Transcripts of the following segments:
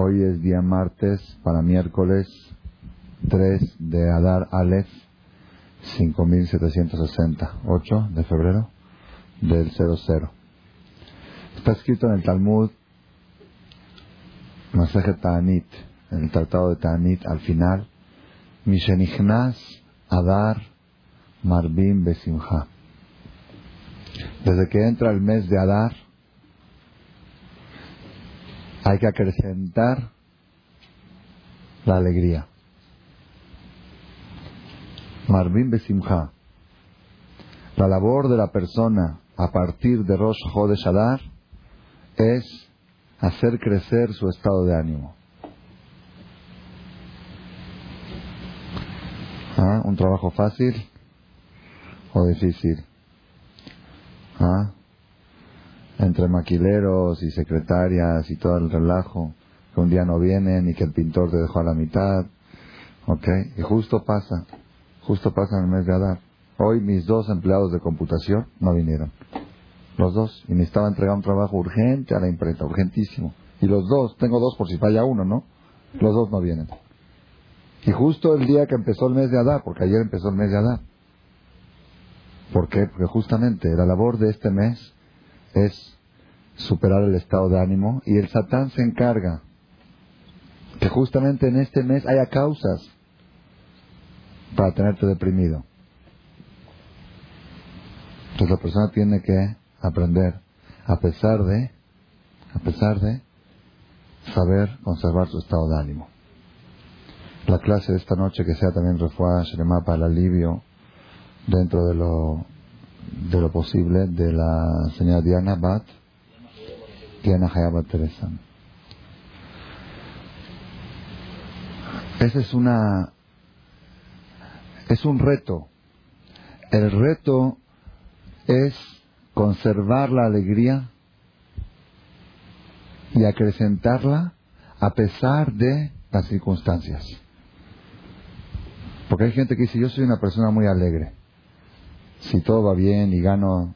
Hoy es día martes para miércoles 3 de Adar Aleph 5760, 8 de febrero del 00. Está escrito en el Talmud Maseje Ta'anit, en el Tratado de Ta'anit, al final, Mishenichnas Adar Marbim Besimha. Desde que entra el mes de Adar, hay que acrecentar la alegría. Marvin Besimha. La labor de la persona a partir de Rosh Chodesh Adar es hacer crecer su estado de ánimo. ¿Ah? ¿Un trabajo fácil o difícil? ¿Ah? Entre maquileros y secretarias y todo el relajo, que un día no vienen y que el pintor te dejó a la mitad, ¿ok? Y justo pasa, justo pasa en el mes de Adar. Hoy mis dos empleados de computación no vinieron, los dos, y me estaba entregando un trabajo urgente a la imprenta, urgentísimo. Y los dos, tengo dos por si falla uno, ¿no? Los dos no vienen. Y justo el día que empezó el mes de Adar, porque ayer empezó el mes de Adar. ¿Por qué? Porque justamente la labor de este mes es superar el estado de ánimo y el Satán se encarga que justamente en este mes haya causas para tenerte deprimido. Entonces la persona tiene que aprender a pesar de a pesar de saber conservar su estado de ánimo. La clase de esta noche que sea también refuá para el alivio dentro de lo de lo posible de la señora Diana Bat, Diana Hayabat Teresa. Ese es una es un reto. El reto es conservar la alegría y acrecentarla a pesar de las circunstancias. Porque hay gente que dice, yo soy una persona muy alegre si todo va bien y gano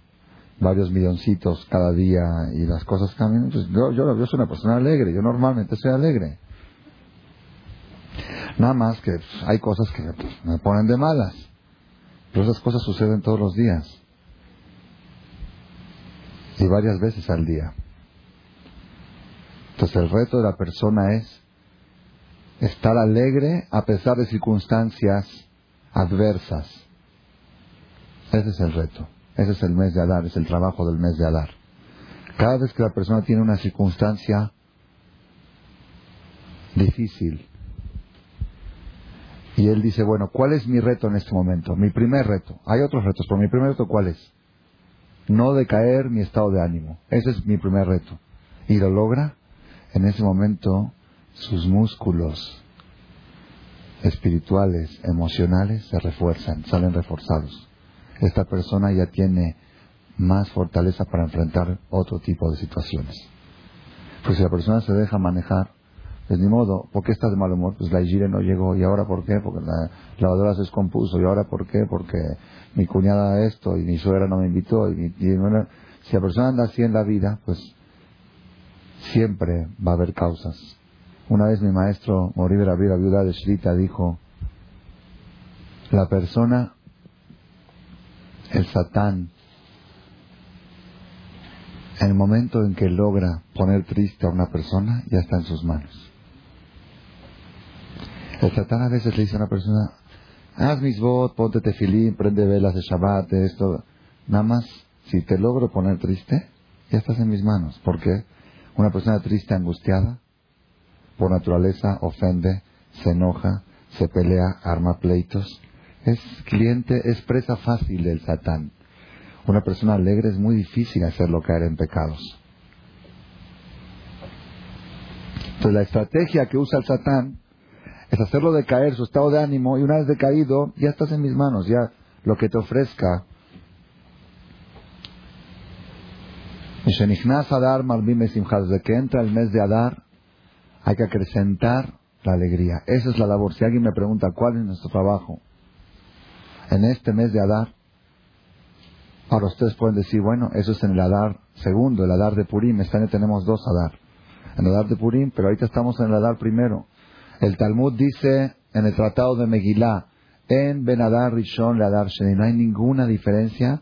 varios milloncitos cada día y las cosas cambian, pues yo, yo, soy una persona alegre, yo normalmente soy alegre. Nada más que hay cosas que pues, me ponen de malas, pero esas cosas suceden todos los días y varias veces al día. Entonces el reto de la persona es estar alegre a pesar de circunstancias adversas. Ese es el reto. Ese es el mes de Adar, es el trabajo del mes de Adar. Cada vez que la persona tiene una circunstancia difícil y él dice, bueno, ¿cuál es mi reto en este momento? Mi primer reto. Hay otros retos, pero mi primer reto ¿cuál es? No decaer mi estado de ánimo. Ese es mi primer reto. Y lo logra, en ese momento sus músculos espirituales, emocionales se refuerzan, salen reforzados esta persona ya tiene más fortaleza para enfrentar otro tipo de situaciones. Pues si la persona se deja manejar, pues ni modo, ¿por qué estás de mal humor? Pues la Igire no llegó, ¿y ahora por qué? Porque la lavadora se descompuso, ¿y ahora por qué? Porque mi cuñada esto, y mi suegra no me invitó, y, si la persona anda así en la vida, pues siempre va a haber causas. Una vez mi maestro Moriver la viuda de Shrita, dijo, la persona el Satán, en el momento en que logra poner triste a una persona, ya está en sus manos. El Satán a veces le dice a una persona, haz mis votos, ponte tefilín, prende velas de Shabbat, esto. Nada más, si te logro poner triste, ya estás en mis manos. Porque una persona triste, angustiada, por naturaleza ofende, se enoja, se pelea, arma pleitos es cliente, es presa fácil del Satán. Una persona alegre es muy difícil hacerlo caer en pecados. Entonces la estrategia que usa el Satán es hacerlo decaer su estado de ánimo y una vez decaído ya estás en mis manos, ya lo que te ofrezca. Adar Desde que entra el mes de Adar hay que acrecentar la alegría. Esa es la labor. Si alguien me pregunta cuál es nuestro trabajo, en este mes de Adar. Ahora ustedes pueden decir, bueno, eso es en el Adar segundo, el Adar de Purim. Este año tenemos dos Adar. en el Adar de Purim, pero ahorita estamos en el Adar primero. El Talmud dice en el Tratado de Megilá, en Benadar Rishon Adar Sheni, no hay ninguna diferencia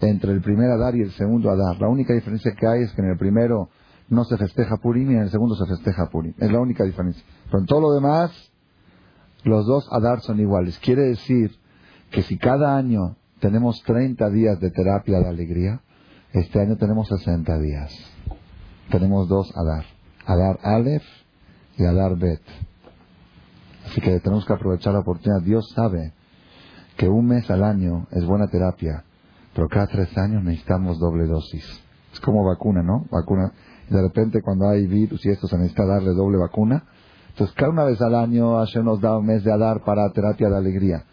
entre el primer Adar y el segundo Adar. La única diferencia que hay es que en el primero no se festeja Purim y en el segundo se festeja Purim. Es la única diferencia. Pero en todo lo demás, los dos Adar son iguales. Quiere decir que si cada año tenemos 30 días de terapia de alegría, este año tenemos 60 días. Tenemos dos Adar. Adar Aleph y Adar Bet. Así que tenemos que aprovechar la oportunidad. Dios sabe que un mes al año es buena terapia, pero cada tres años necesitamos doble dosis. Es como vacuna, ¿no? Vacuna. De repente cuando hay virus y esto se necesita darle doble vacuna. Entonces cada una vez al año Hashem nos da un mes de Adar para terapia de alegría.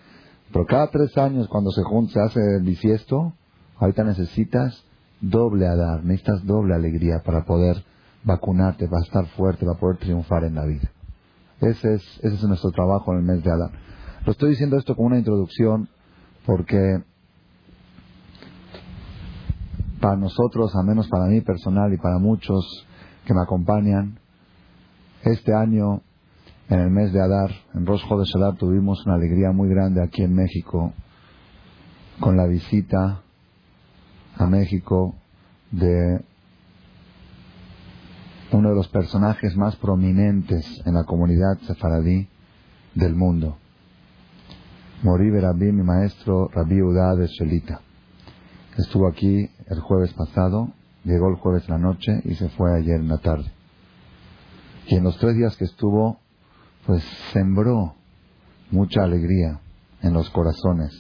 Pero cada tres años cuando se junta, hace el bisiesto, ahorita necesitas doble Adar, necesitas doble alegría para poder vacunarte, para estar fuerte, para poder triunfar en la vida. Ese es, ese es nuestro trabajo en el mes de Adar. Lo estoy diciendo esto como una introducción porque para nosotros, al menos para mí personal y para muchos que me acompañan, este año, en el mes de Adar, en Rosh de Adar, tuvimos una alegría muy grande aquí en México con la visita a México de uno de los personajes más prominentes en la comunidad sefaradí del mundo. Morí Rabí, mi maestro Rabí Udá de Shelita. Estuvo aquí el jueves pasado, llegó el jueves la noche y se fue ayer en la tarde. Y en los tres días que estuvo, pues sembró mucha alegría en los corazones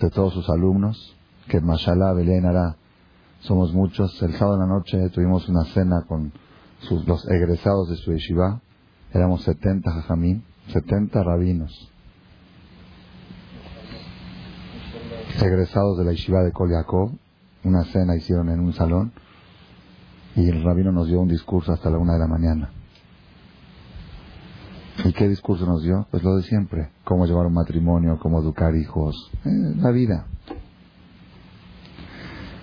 de todos sus alumnos, que Mashallah Belén. Somos muchos. El sábado en la noche tuvimos una cena con sus, los egresados de su yeshiva. Éramos 70 jajamín, 70 rabinos. Egresados de la yeshiva de Kol una cena hicieron en un salón y el rabino nos dio un discurso hasta la una de la mañana. ¿Y qué discurso nos dio? Pues lo de siempre. Cómo llevar un matrimonio, cómo educar hijos. Eh, la vida.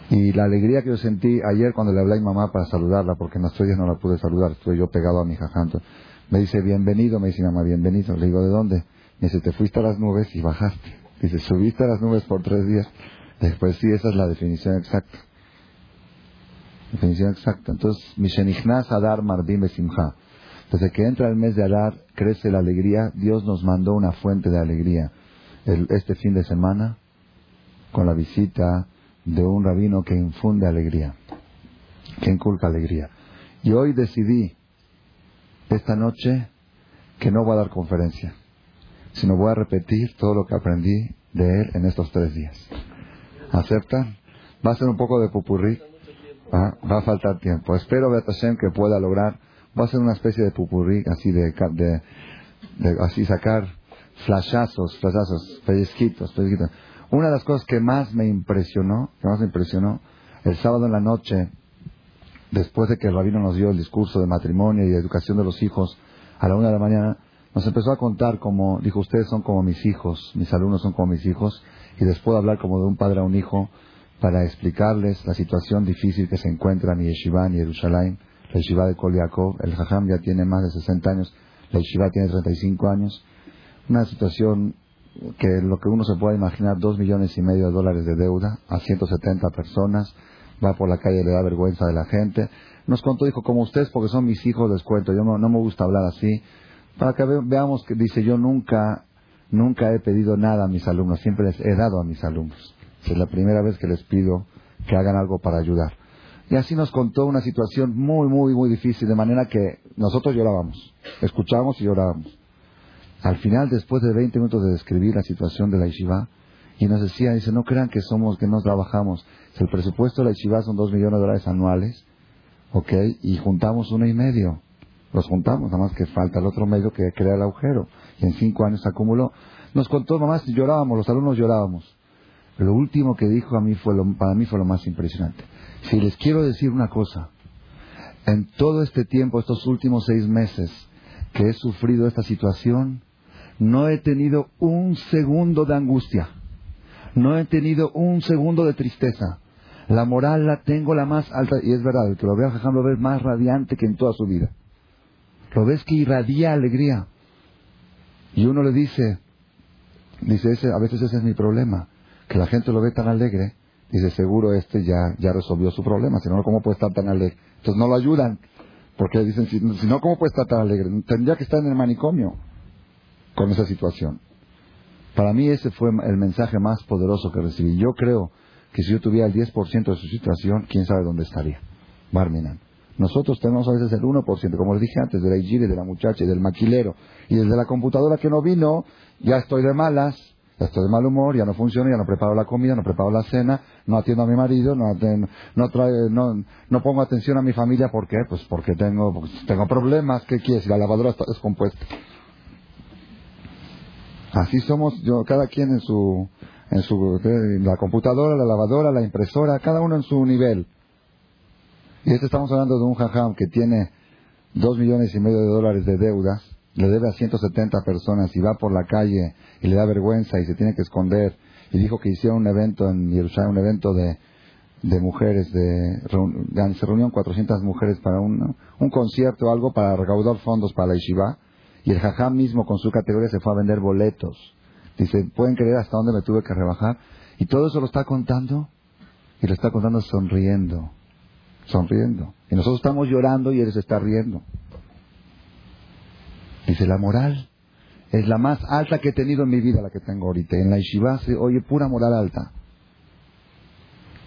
Y la alegría que yo sentí ayer cuando le hablé a mi mamá para saludarla, porque en días no la pude saludar, estuve yo pegado a mi jajanto. Me dice, bienvenido, me dice mi mamá, bienvenido. Le digo, ¿de dónde? Me dice, te fuiste a las nubes y bajaste. Dice, subiste a las nubes por tres días. Después sí, esa es la definición exacta. Definición exacta. Entonces, Mishenichnas Adar Mardim Besimha. Desde que entra el mes de Adar, crece la alegría. Dios nos mandó una fuente de alegría. este fin de semana, con la visita de un rabino que infunde alegría, que inculca alegría. Y hoy decidí, esta noche, que no voy a dar conferencia, sino voy a repetir todo lo que aprendí de él en estos tres días. ¿Aceptan? Va a ser un poco de pupurrí. Va, va a faltar tiempo. Espero, Betashem, que pueda lograr. Va a ser una especie de pupurrí, así de, de, de así sacar flashazos, flashazos, pellizquitos, pellizquitos. Una de las cosas que más me impresionó, que más me impresionó, el sábado en la noche, después de que el rabino nos dio el discurso de matrimonio y de educación de los hijos, a la una de la mañana, nos empezó a contar como, dijo, ustedes son como mis hijos, mis alumnos son como mis hijos, y después de hablar como de un padre a un hijo para explicarles la situación difícil que se encuentra en Yeshiva, en Jerusalén, la Yeshiva de Kol el Jajam ya tiene más de 60 años, la Yeshiva tiene 35 años, una situación que lo que uno se puede imaginar, dos millones y medio de dólares de deuda a 170 personas, va por la calle le da vergüenza de la gente. Nos contó, dijo, como ustedes, porque son mis hijos, les cuento, yo no, no me gusta hablar así, para que veamos que dice, yo nunca, nunca he pedido nada a mis alumnos, siempre les he dado a mis alumnos. Es la primera vez que les pido que hagan algo para ayudar. Y así nos contó una situación muy, muy, muy difícil, de manera que nosotros llorábamos, escuchábamos y llorábamos. Al final, después de 20 minutos de describir la situación de la yeshiva, y nos decía, dice, no crean que somos, que nos trabajamos. el presupuesto de la yeshiva son 2 millones de dólares anuales, ¿ok? Y juntamos uno y medio. Los juntamos, nada más que falta el otro medio que crea el agujero. Y en cinco años se acumuló. Nos contó, mamás, llorábamos, los alumnos llorábamos. Lo último que dijo a mí fue lo, para mí fue lo más impresionante. Si les quiero decir una cosa, en todo este tiempo, estos últimos seis meses que he sufrido esta situación, no he tenido un segundo de angustia. No he tenido un segundo de tristeza. La moral la tengo la más alta, y es verdad, el que lo vea Jajam lo ve más radiante que en toda su vida. lo ves que irradia alegría. Y uno le dice, dice, ese, a veces ese es mi problema, que la gente lo ve tan alegre, dice, seguro este ya, ya resolvió su problema, si no, ¿cómo puede estar tan alegre? Entonces no lo ayudan, porque dicen, si, no, ¿cómo puede estar tan alegre? Tendría que estar en el manicomio con esa situación. Para mí ese fue el mensaje más poderoso que recibí. Yo creo que si yo tuviera el 10% de su situación, quién sabe dónde estaría. Barminan. Nosotros tenemos a veces el 1%, como les dije antes, de la Igiri, de la muchacha y del maquilero. Y desde la computadora que no vino, ya estoy de malas, estoy de mal humor, ya no funciona, ya no preparo la comida, no preparo la cena, no atiendo a mi marido, no, no, no, pongo atención a mi familia. ¿Por qué? Pues porque tengo, tengo problemas. ¿Qué quieres? La lavadora está descompuesta. Así somos, yo, cada quien en su, en su, la computadora, la lavadora, la impresora, cada uno en su nivel. Y este estamos hablando de un jajam que tiene dos millones y medio de dólares de deudas, le debe a 170 personas y va por la calle y le da vergüenza y se tiene que esconder. Y dijo que hicieron un evento en Jerusalén, un evento de, de mujeres, de, se reunieron 400 mujeres para un, un concierto o algo para recaudar fondos para la yeshiva. Y el jajam mismo con su categoría se fue a vender boletos. Dice, ¿pueden creer hasta dónde me tuve que rebajar? Y todo eso lo está contando y lo está contando sonriendo sonriendo. Y nosotros estamos llorando y él se está riendo. Dice, la moral es la más alta que he tenido en mi vida, la que tengo ahorita. En la Ishiva se oye pura moral alta.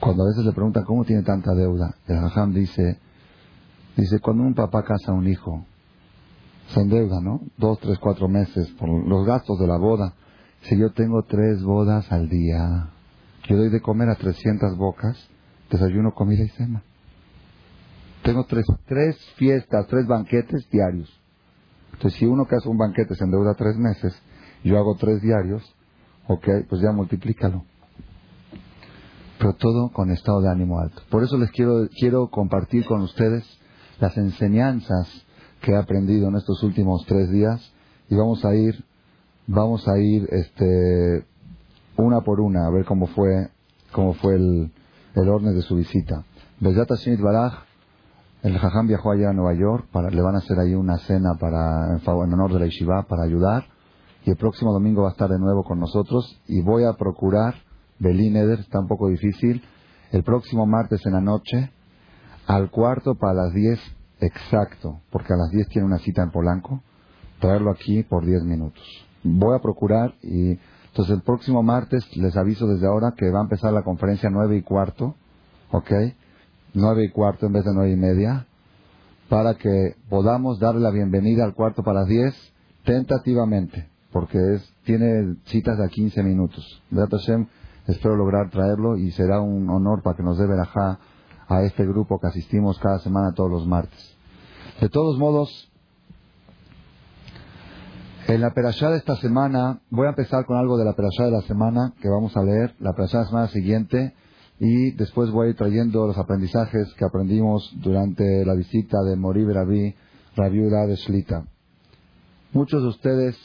Cuando a veces le preguntan cómo tiene tanta deuda, el Hajam dice, dice, cuando un papá casa a un hijo, se endeuda, ¿no? Dos, tres, cuatro meses por los gastos de la boda. Si yo tengo tres bodas al día, yo doy de comer a 300 bocas, desayuno, comida y cena. Tengo tres, tres fiestas, tres banquetes diarios. Entonces, si uno que hace un banquete se endeuda tres meses, yo hago tres diarios, ok, pues ya multiplícalo. Pero todo con estado de ánimo alto. Por eso les quiero, quiero compartir con ustedes las enseñanzas que he aprendido en estos últimos tres días y vamos a ir, vamos a ir, este, una por una a ver cómo fue, cómo fue el, el orden de su visita. Baraj el Jajam viajó allá a Nueva York, para, le van a hacer ahí una cena para, en, honor de la Yeshiva para ayudar. Y el próximo domingo va a estar de nuevo con nosotros. Y voy a procurar, Belín Eder, está un poco difícil, el próximo martes en la noche, al cuarto para las 10 exacto, porque a las 10 tiene una cita en Polanco, traerlo aquí por 10 minutos. Voy a procurar y entonces el próximo martes les aviso desde ahora que va a empezar la conferencia 9 y cuarto, ¿ok? Nueve y cuarto en vez de nueve y media, para que podamos darle la bienvenida al cuarto para las diez tentativamente, porque es, tiene citas de 15 minutos. Hashem, espero lograr traerlo y será un honor para que nos dé verajá a este grupo que asistimos cada semana todos los martes. De todos modos, en la perashá de esta semana, voy a empezar con algo de la perashá de la semana que vamos a leer. La perashá de la semana siguiente y después voy a ir trayendo los aprendizajes que aprendimos durante la visita de Morib Rabí, Rabiuda de Shlita. Muchos de ustedes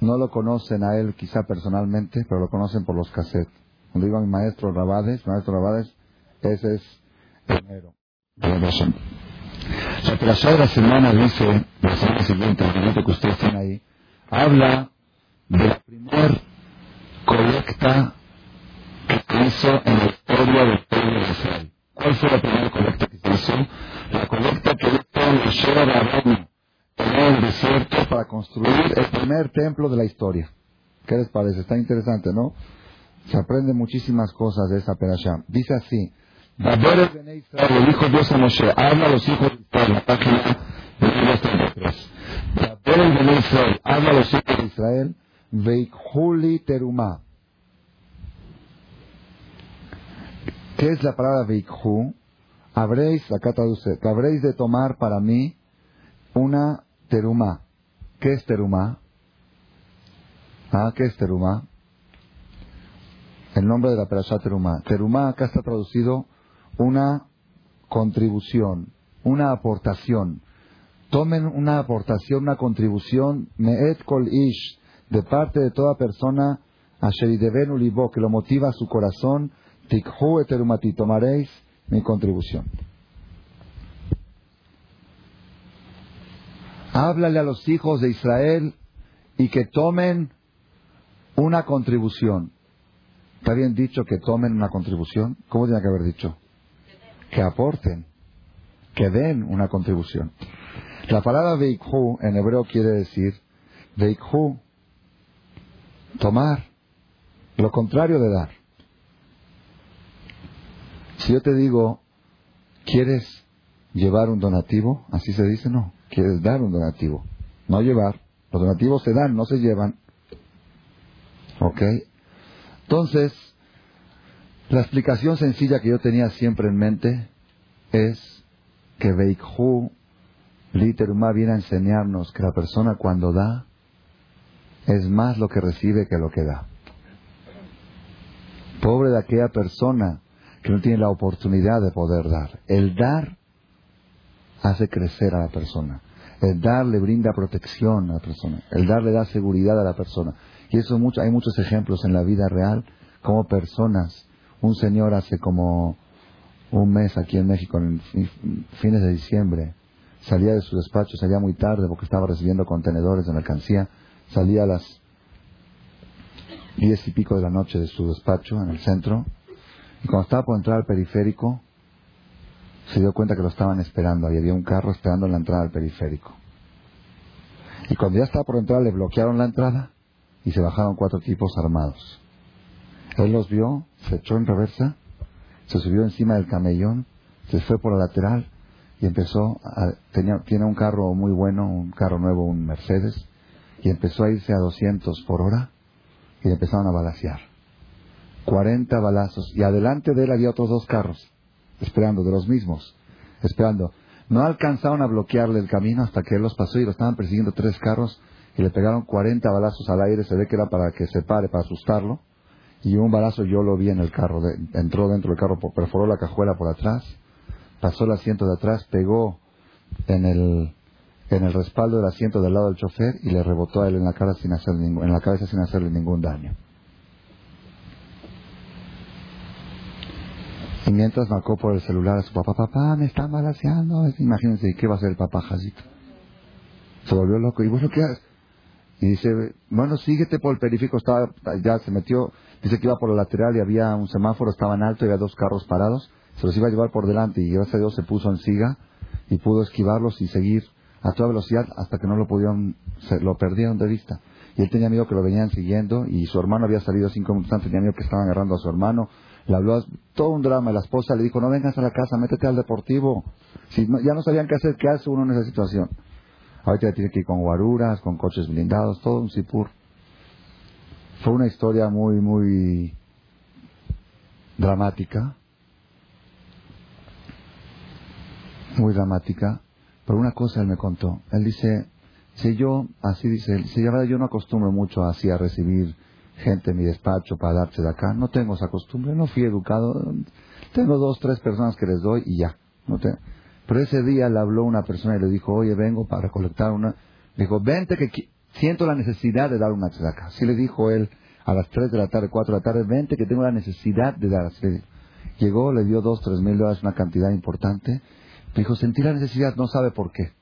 no lo conocen a él quizá personalmente, pero lo conocen por los cassettes. Cuando iba mi maestro Rabades, maestro Rabades, ese es el La tercera semana dice, la semana siguiente, el que ustedes tienen ahí, habla de la primera colecta que hizo en la historia del pueblo de Israel. ¿Cuál fue la primera colecta que se hizo? La colecta que hizo Moshe Rabbeinu en el desierto para construir el primer templo de la historia. ¿Qué les parece? Está interesante, ¿no? Se aprende muchísimas cosas de esa perashá. Dice así, le dijo Dios a Moshe, habla a los hijos de Israel, la página de 33. Israel, habla a los hijos de Israel, Veikhuli Terumah ¿Qué es la palabra Veikhu? Habréis, acá traduce, habréis de tomar para mí una teruma. ¿Qué es teruma? Ah, ¿qué es teruma? El nombre de la perashá teruma. Teruma acá está traducido una contribución, una aportación. Tomen una aportación, una contribución, me'et kol ish, de parte de toda persona, a sheridevenu libo, que lo motiva a su corazón, Tikhu eterumati, tomaréis mi contribución. háblale a los hijos de Israel y que tomen una contribución. ¿Está bien dicho que tomen una contribución? ¿Cómo tiene que haber dicho? Que aporten, que den una contribución. La palabra veikhu en hebreo quiere decir veikhu, tomar, lo contrario de dar. Si yo te digo, ¿quieres llevar un donativo? Así se dice, no. Quieres dar un donativo, no llevar. Los donativos se dan, no se llevan. ¿Ok? Entonces, la explicación sencilla que yo tenía siempre en mente es que Veikhu Literuma viene a enseñarnos que la persona cuando da es más lo que recibe que lo que da. Pobre de aquella persona que no tiene la oportunidad de poder dar. El dar hace crecer a la persona. El dar le brinda protección a la persona. El dar le da seguridad a la persona. Y eso hay muchos ejemplos en la vida real, como personas, un señor hace como un mes aquí en México, en fines de diciembre, salía de su despacho, salía muy tarde porque estaba recibiendo contenedores de mercancía, salía a las diez y pico de la noche de su despacho en el centro, y cuando estaba por entrar al periférico, se dio cuenta que lo estaban esperando, ahí había un carro esperando en la entrada al periférico. Y cuando ya estaba por entrar, le bloquearon la entrada y se bajaron cuatro tipos armados. Él los vio, se echó en reversa, se subió encima del camellón, se fue por la lateral y empezó a, tenía, tiene un carro muy bueno, un carro nuevo, un Mercedes, y empezó a irse a 200 por hora y le empezaron a balasear. 40 balazos y adelante de él había otros dos carros, esperando, de los mismos, esperando. No alcanzaron a bloquearle el camino hasta que él los pasó y lo estaban persiguiendo tres carros y le pegaron 40 balazos al aire, se ve que era para que se pare, para asustarlo. Y un balazo yo lo vi en el carro, entró dentro del carro, perforó la cajuela por atrás pasó el asiento de atrás, pegó en el, en el respaldo del asiento del lado del chofer y le rebotó a él en la, cara sin hacer en la cabeza sin hacerle ningún daño. Y mientras marcó por el celular a su papá, papá, me están balaseando. Imagínense, ¿qué va a hacer el papá Jacito? Se volvió loco. ¿Y vos lo que haces? Y dice, bueno, síguete por el periférico. Estaba, ya se metió, dice que iba por el lateral y había un semáforo, estaba en alto y había dos carros parados se los iba a llevar por delante y gracias a Dios se puso en siga y pudo esquivarlos y seguir a toda velocidad hasta que no lo pudieron, se, lo perdieron de vista. Y él tenía miedo que lo venían siguiendo y su hermano había salido cinco minutos antes, tenía miedo que estaban agarrando a su hermano. Le habló todo un drama. La esposa le dijo, no vengas a la casa, métete al deportivo. Si ya no sabían qué hacer, ¿qué hace uno en esa situación? Ahorita tiene que ir con guaruras, con coches blindados, todo un sipur. Fue una historia muy, muy dramática muy dramática, pero una cosa él me contó. Él dice, si yo, así dice él, si yo no acostumbro mucho así a recibir gente en mi despacho para darse de acá, no tengo esa costumbre, no fui educado, tengo dos, tres personas que les doy y ya. No Pero ese día le habló una persona y le dijo, oye, vengo para recolectar una... Le dijo, vente que siento la necesidad de dar una acá. Así le dijo él a las tres de la tarde, cuatro de la tarde, vente que tengo la necesidad de dar. Llegó, le dio dos, tres mil dólares, una cantidad importante, dijo, sentí la necesidad, no sabe por qué.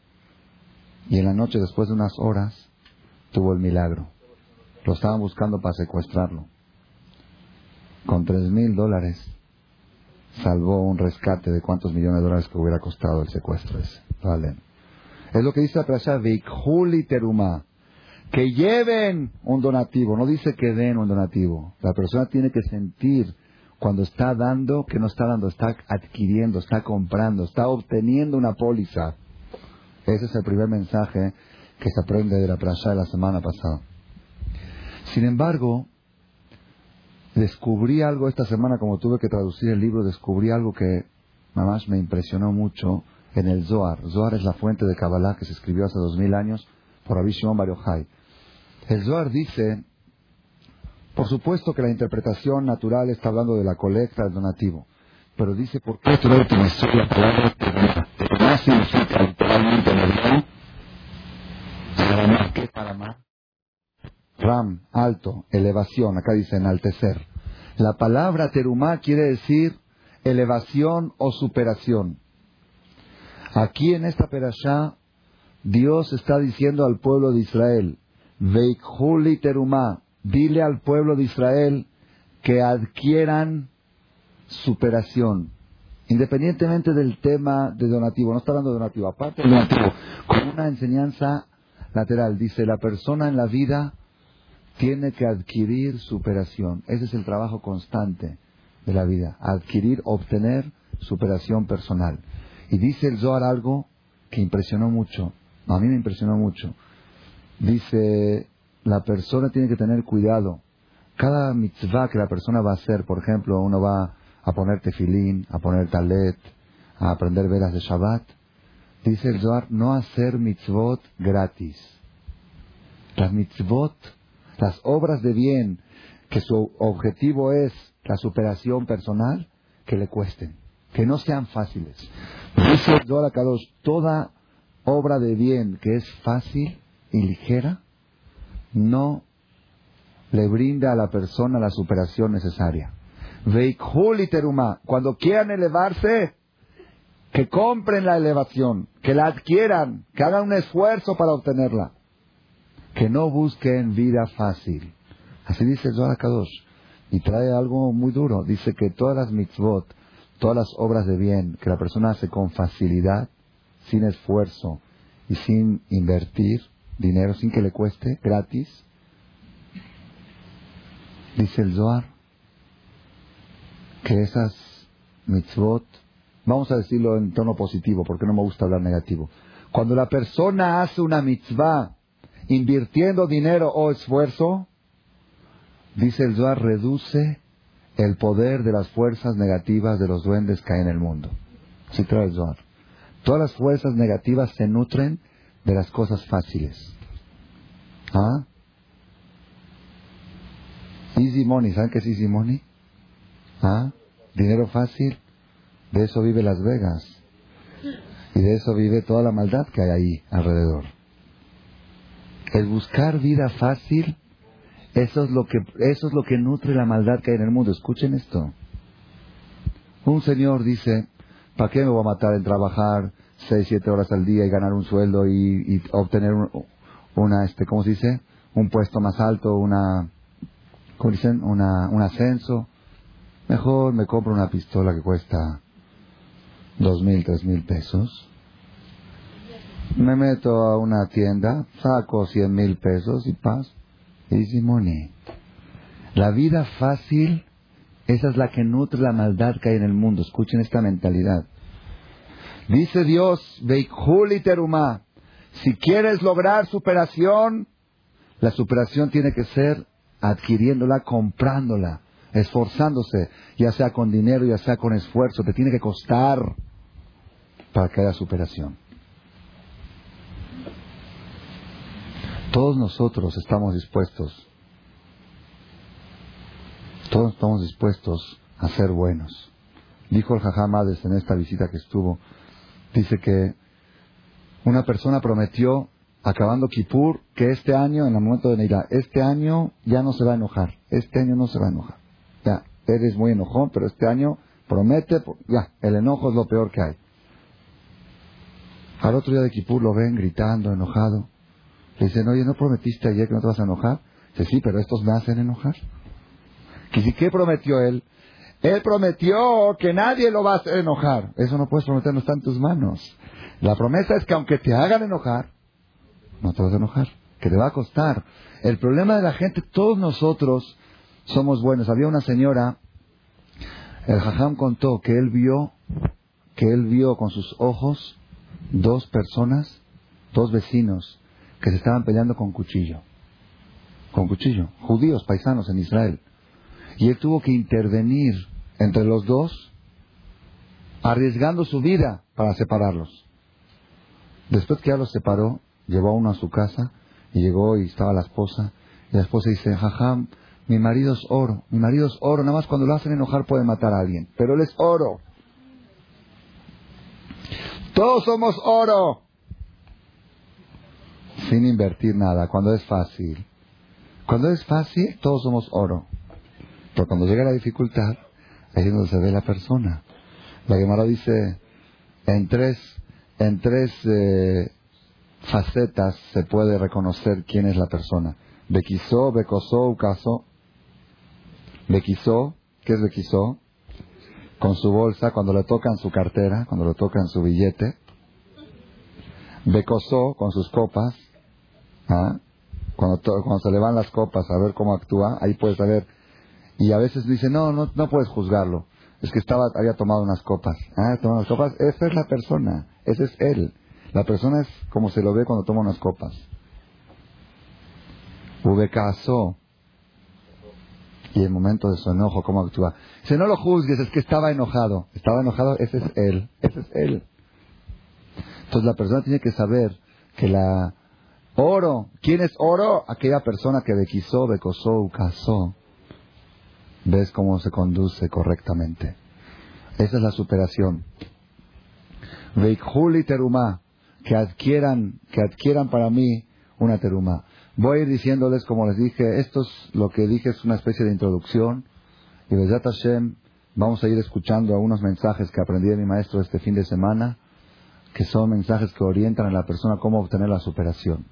Y en la noche, después de unas horas, tuvo el milagro. Lo estaban buscando para secuestrarlo. Con tres mil dólares salvó un rescate de cuántos millones de dólares que hubiera costado el secuestro ese. Vale. Es lo que dice la playa Vikhuli Teruma. Que lleven un donativo. No dice que den un donativo. La persona tiene que sentir cuando está dando, que no está dando, está adquiriendo, está comprando, está obteniendo una póliza. Ese es el primer mensaje que se aprende de la playa de la semana pasada. Sin embargo, descubrí algo esta semana, como tuve que traducir el libro, descubrí algo que más me impresionó mucho en el Zohar. Zohar es la fuente de Kabbalah que se escribió hace dos mil años por Rabbi Shimon El Zohar dice por supuesto que la interpretación natural está hablando de la colecta, del donativo. Pero dice, ¿por qué tú utilizó la palabra significa literalmente en hebreo, ¿qué para más? Ram, alto, elevación, acá dice enaltecer. La palabra terumá quiere decir elevación o superación. Aquí en esta perashá Dios está diciendo al pueblo de Israel, Veikhuli terumá, dile al pueblo de Israel que adquieran superación, independientemente del tema de donativo, no está hablando de donativo, aparte de donativo, con una enseñanza lateral, dice, la persona en la vida tiene que adquirir superación, ese es el trabajo constante de la vida, adquirir, obtener superación personal. Y dice el Zohar algo que impresionó mucho, a mí me impresionó mucho. Dice, la persona tiene que tener cuidado. Cada mitzvah que la persona va a hacer, por ejemplo, uno va a poner tefilín, a poner talet, a aprender velas de Shabbat, dice el Zohar, no hacer mitzvot gratis. Las mitzvot, las obras de bien, que su objetivo es la superación personal, que le cuesten, que no sean fáciles. Dice Kadosh, toda obra de bien que es fácil y ligera, no le brinda a la persona la superación necesaria. teruma, cuando quieran elevarse, que compren la elevación, que la adquieran, que hagan un esfuerzo para obtenerla, que no busquen vida fácil. Así dice el Zohar Kadosh. Y trae algo muy duro. Dice que todas las mitzvot, todas las obras de bien que la persona hace con facilidad, sin esfuerzo y sin invertir dinero, sin que le cueste, gratis, dice el Zohar, que esas mitzvot, vamos a decirlo en tono positivo, porque no me gusta hablar negativo. Cuando la persona hace una mitzvah invirtiendo dinero o esfuerzo, dice el Zohar, reduce el poder de las fuerzas negativas de los duendes que hay en el mundo. Así trae el Zohar. Todas las fuerzas negativas se nutren de las cosas fáciles. ¿Ah? Easy money, ¿saben qué es easy money? ¿Ah? Dinero fácil, de eso vive Las Vegas. Y de eso vive toda la maldad que hay ahí alrededor. El buscar vida fácil, eso es lo que, eso es lo que nutre la maldad que hay en el mundo. Escuchen esto. Un señor dice, ¿Para qué me voy a matar en trabajar seis, siete horas al día y ganar un sueldo y, obtener una, este, ¿cómo se dice? Un puesto más alto, una, ¿cómo dicen? Una, un ascenso. Mejor me compro una pistola que cuesta dos mil, tres mil pesos. Me meto a una tienda, saco cien mil pesos y paz. Easy money. La vida fácil esa es la que nutre la maldad que hay en el mundo. Escuchen esta mentalidad. Dice Dios, teruma, si quieres lograr superación, la superación tiene que ser adquiriéndola, comprándola, esforzándose, ya sea con dinero, ya sea con esfuerzo, te tiene que costar para que haya superación. Todos nosotros estamos dispuestos todos estamos dispuestos a ser buenos. Dijo el Jajamades en esta visita que estuvo, dice que una persona prometió, acabando Kippur, que este año, en el momento de Neira, este año ya no se va a enojar, este año no se va a enojar. Ya, eres muy enojón, pero este año promete, ya, el enojo es lo peor que hay. Al otro día de Kippur lo ven gritando, enojado. Le dicen, oye, ¿no prometiste ayer que no te vas a enojar? Dice, sí, pero estos me hacen enojar. ¿Y qué prometió él? Él prometió que nadie lo va a hacer enojar. Eso no puedes prometer, no está en tus manos. La promesa es que aunque te hagan enojar, no te vas a enojar, que te va a costar. El problema de la gente, todos nosotros somos buenos. Había una señora, el jajam contó que él vio, que él vio con sus ojos dos personas, dos vecinos, que se estaban peleando con cuchillo. Con cuchillo. Judíos, paisanos en Israel. Y él tuvo que intervenir entre los dos, arriesgando su vida para separarlos. Después que ya los separó, llevó a uno a su casa y llegó y estaba la esposa. Y la esposa dice, jajam, mi marido es oro, mi marido es oro, nada más cuando lo hacen enojar puede matar a alguien, pero él es oro. Todos somos oro. Sin invertir nada, cuando es fácil. Cuando es fácil, todos somos oro. Pero cuando llega la dificultad, ahí es donde se ve la persona. La Gemara dice, en tres, en tres eh, facetas se puede reconocer quién es la persona. Bequizó, becosó, ucasó. Bequizó, ¿qué es bequizó? Con su bolsa, cuando le tocan su cartera, cuando le tocan su billete. Becosó, con sus copas. ¿ah? Cuando, cuando se le van las copas a ver cómo actúa, ahí puedes saber. Y a veces dice, no, no, no puedes juzgarlo. Es que estaba, había tomado unas copas. Ah, tomado unas copas. Esa es la persona. Ese es él. La persona es como se lo ve cuando toma unas copas. Ubecaso. Y el momento de su enojo, ¿cómo actúa? Si no lo juzgues, es que estaba enojado. Estaba enojado, ese es él. Ese es él. Entonces la persona tiene que saber que la oro, ¿quién es oro? Aquella persona que bequizó, becosó, casó. ¿Ves cómo se conduce correctamente? Esa es la superación. Veikhuli terumá, que adquieran, que adquieran para mí una terumá. Voy a ir diciéndoles, como les dije, esto es lo que dije, es una especie de introducción. Y Bezat Hashem, vamos a ir escuchando algunos mensajes que aprendí de mi maestro este fin de semana, que son mensajes que orientan a la persona cómo obtener la superación.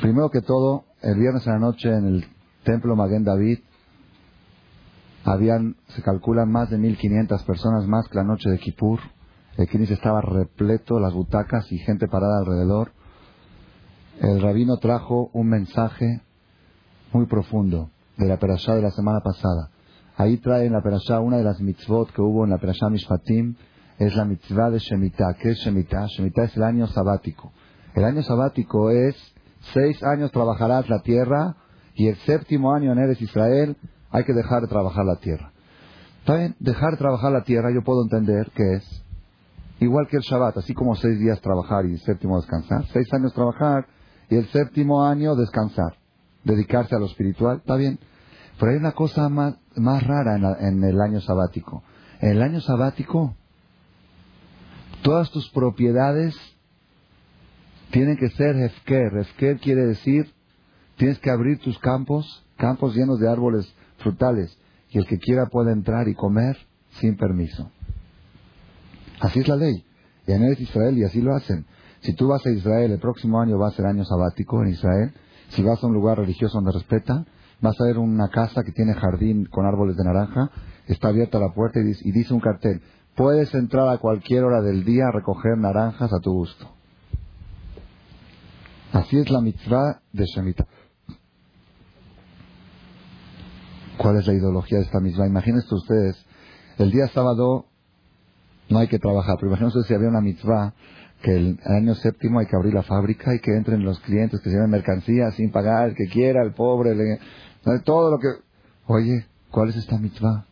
Primero que todo, el viernes en la noche en el templo Maguen David, habían, se calculan más de 1500 personas más que la noche de Kippur. El Knis estaba repleto, las butacas y gente parada alrededor el rabino trajo un mensaje muy profundo de la perashá de la semana pasada. Ahí trae en la perashá una de las mitzvot que hubo en la perashá Mishpatim, es la mitzvah de Shemitah. ¿Qué es Shemitah? Shemitah es el año sabático. El año sabático es seis años trabajarás la tierra y el séptimo año en Eres Israel hay que dejar de trabajar la tierra. ¿Está bien? Dejar de trabajar la tierra yo puedo entender que es igual que el Shabbat, así como seis días trabajar y el séptimo descansar. Seis años trabajar y el séptimo año descansar, dedicarse a lo espiritual, está bien. Pero hay una cosa más, más rara en, el año sabático. En el año sabático, todas tus propiedades tienen que ser hefker. Hefker quiere decir, tienes que abrir tus campos, campos llenos de árboles frutales, y el que quiera puede entrar y comer sin permiso. Así es la ley. Y en Israel y así lo hacen. Si tú vas a Israel, el próximo año va a ser año sabático en Israel. Si vas a un lugar religioso donde respetan, vas a ver una casa que tiene jardín con árboles de naranja, está abierta la puerta y dice un cartel, puedes entrar a cualquier hora del día a recoger naranjas a tu gusto. Así es la mitzvah de Shemitah. ¿Cuál es la ideología de esta mitzvah? Imagínense ustedes, el día sábado no hay que trabajar, pero imagínense si había una mitzvah que el, año séptimo hay que abrir la fábrica y que entren los clientes, que se lleven mercancía sin pagar, el que quiera, el pobre, todo lo que... Oye, ¿cuál es esta mitzvah?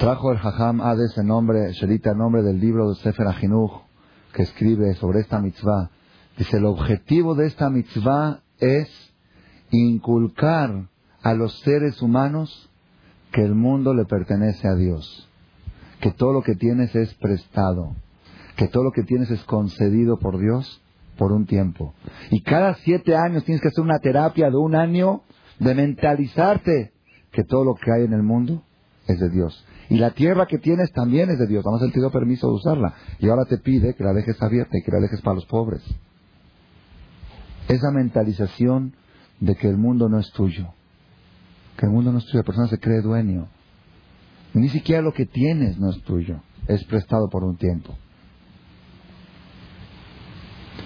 Trajo el Hajam de ese nombre, Sherita, el nombre del libro de Sefer Ajinuch, que escribe sobre esta mitzvah. Dice, el objetivo de esta mitzvah es inculcar a los seres humanos que el mundo le pertenece a Dios, que todo lo que tienes es prestado que todo lo que tienes es concedido por Dios por un tiempo. Y cada siete años tienes que hacer una terapia de un año de mentalizarte que todo lo que hay en el mundo es de Dios. Y la tierra que tienes también es de Dios. Además, Él te dio permiso de usarla. Y ahora te pide que la dejes abierta y que la dejes para los pobres. Esa mentalización de que el mundo no es tuyo. Que el mundo no es tuyo. La persona se cree dueño. ni siquiera lo que tienes no es tuyo. Es prestado por un tiempo.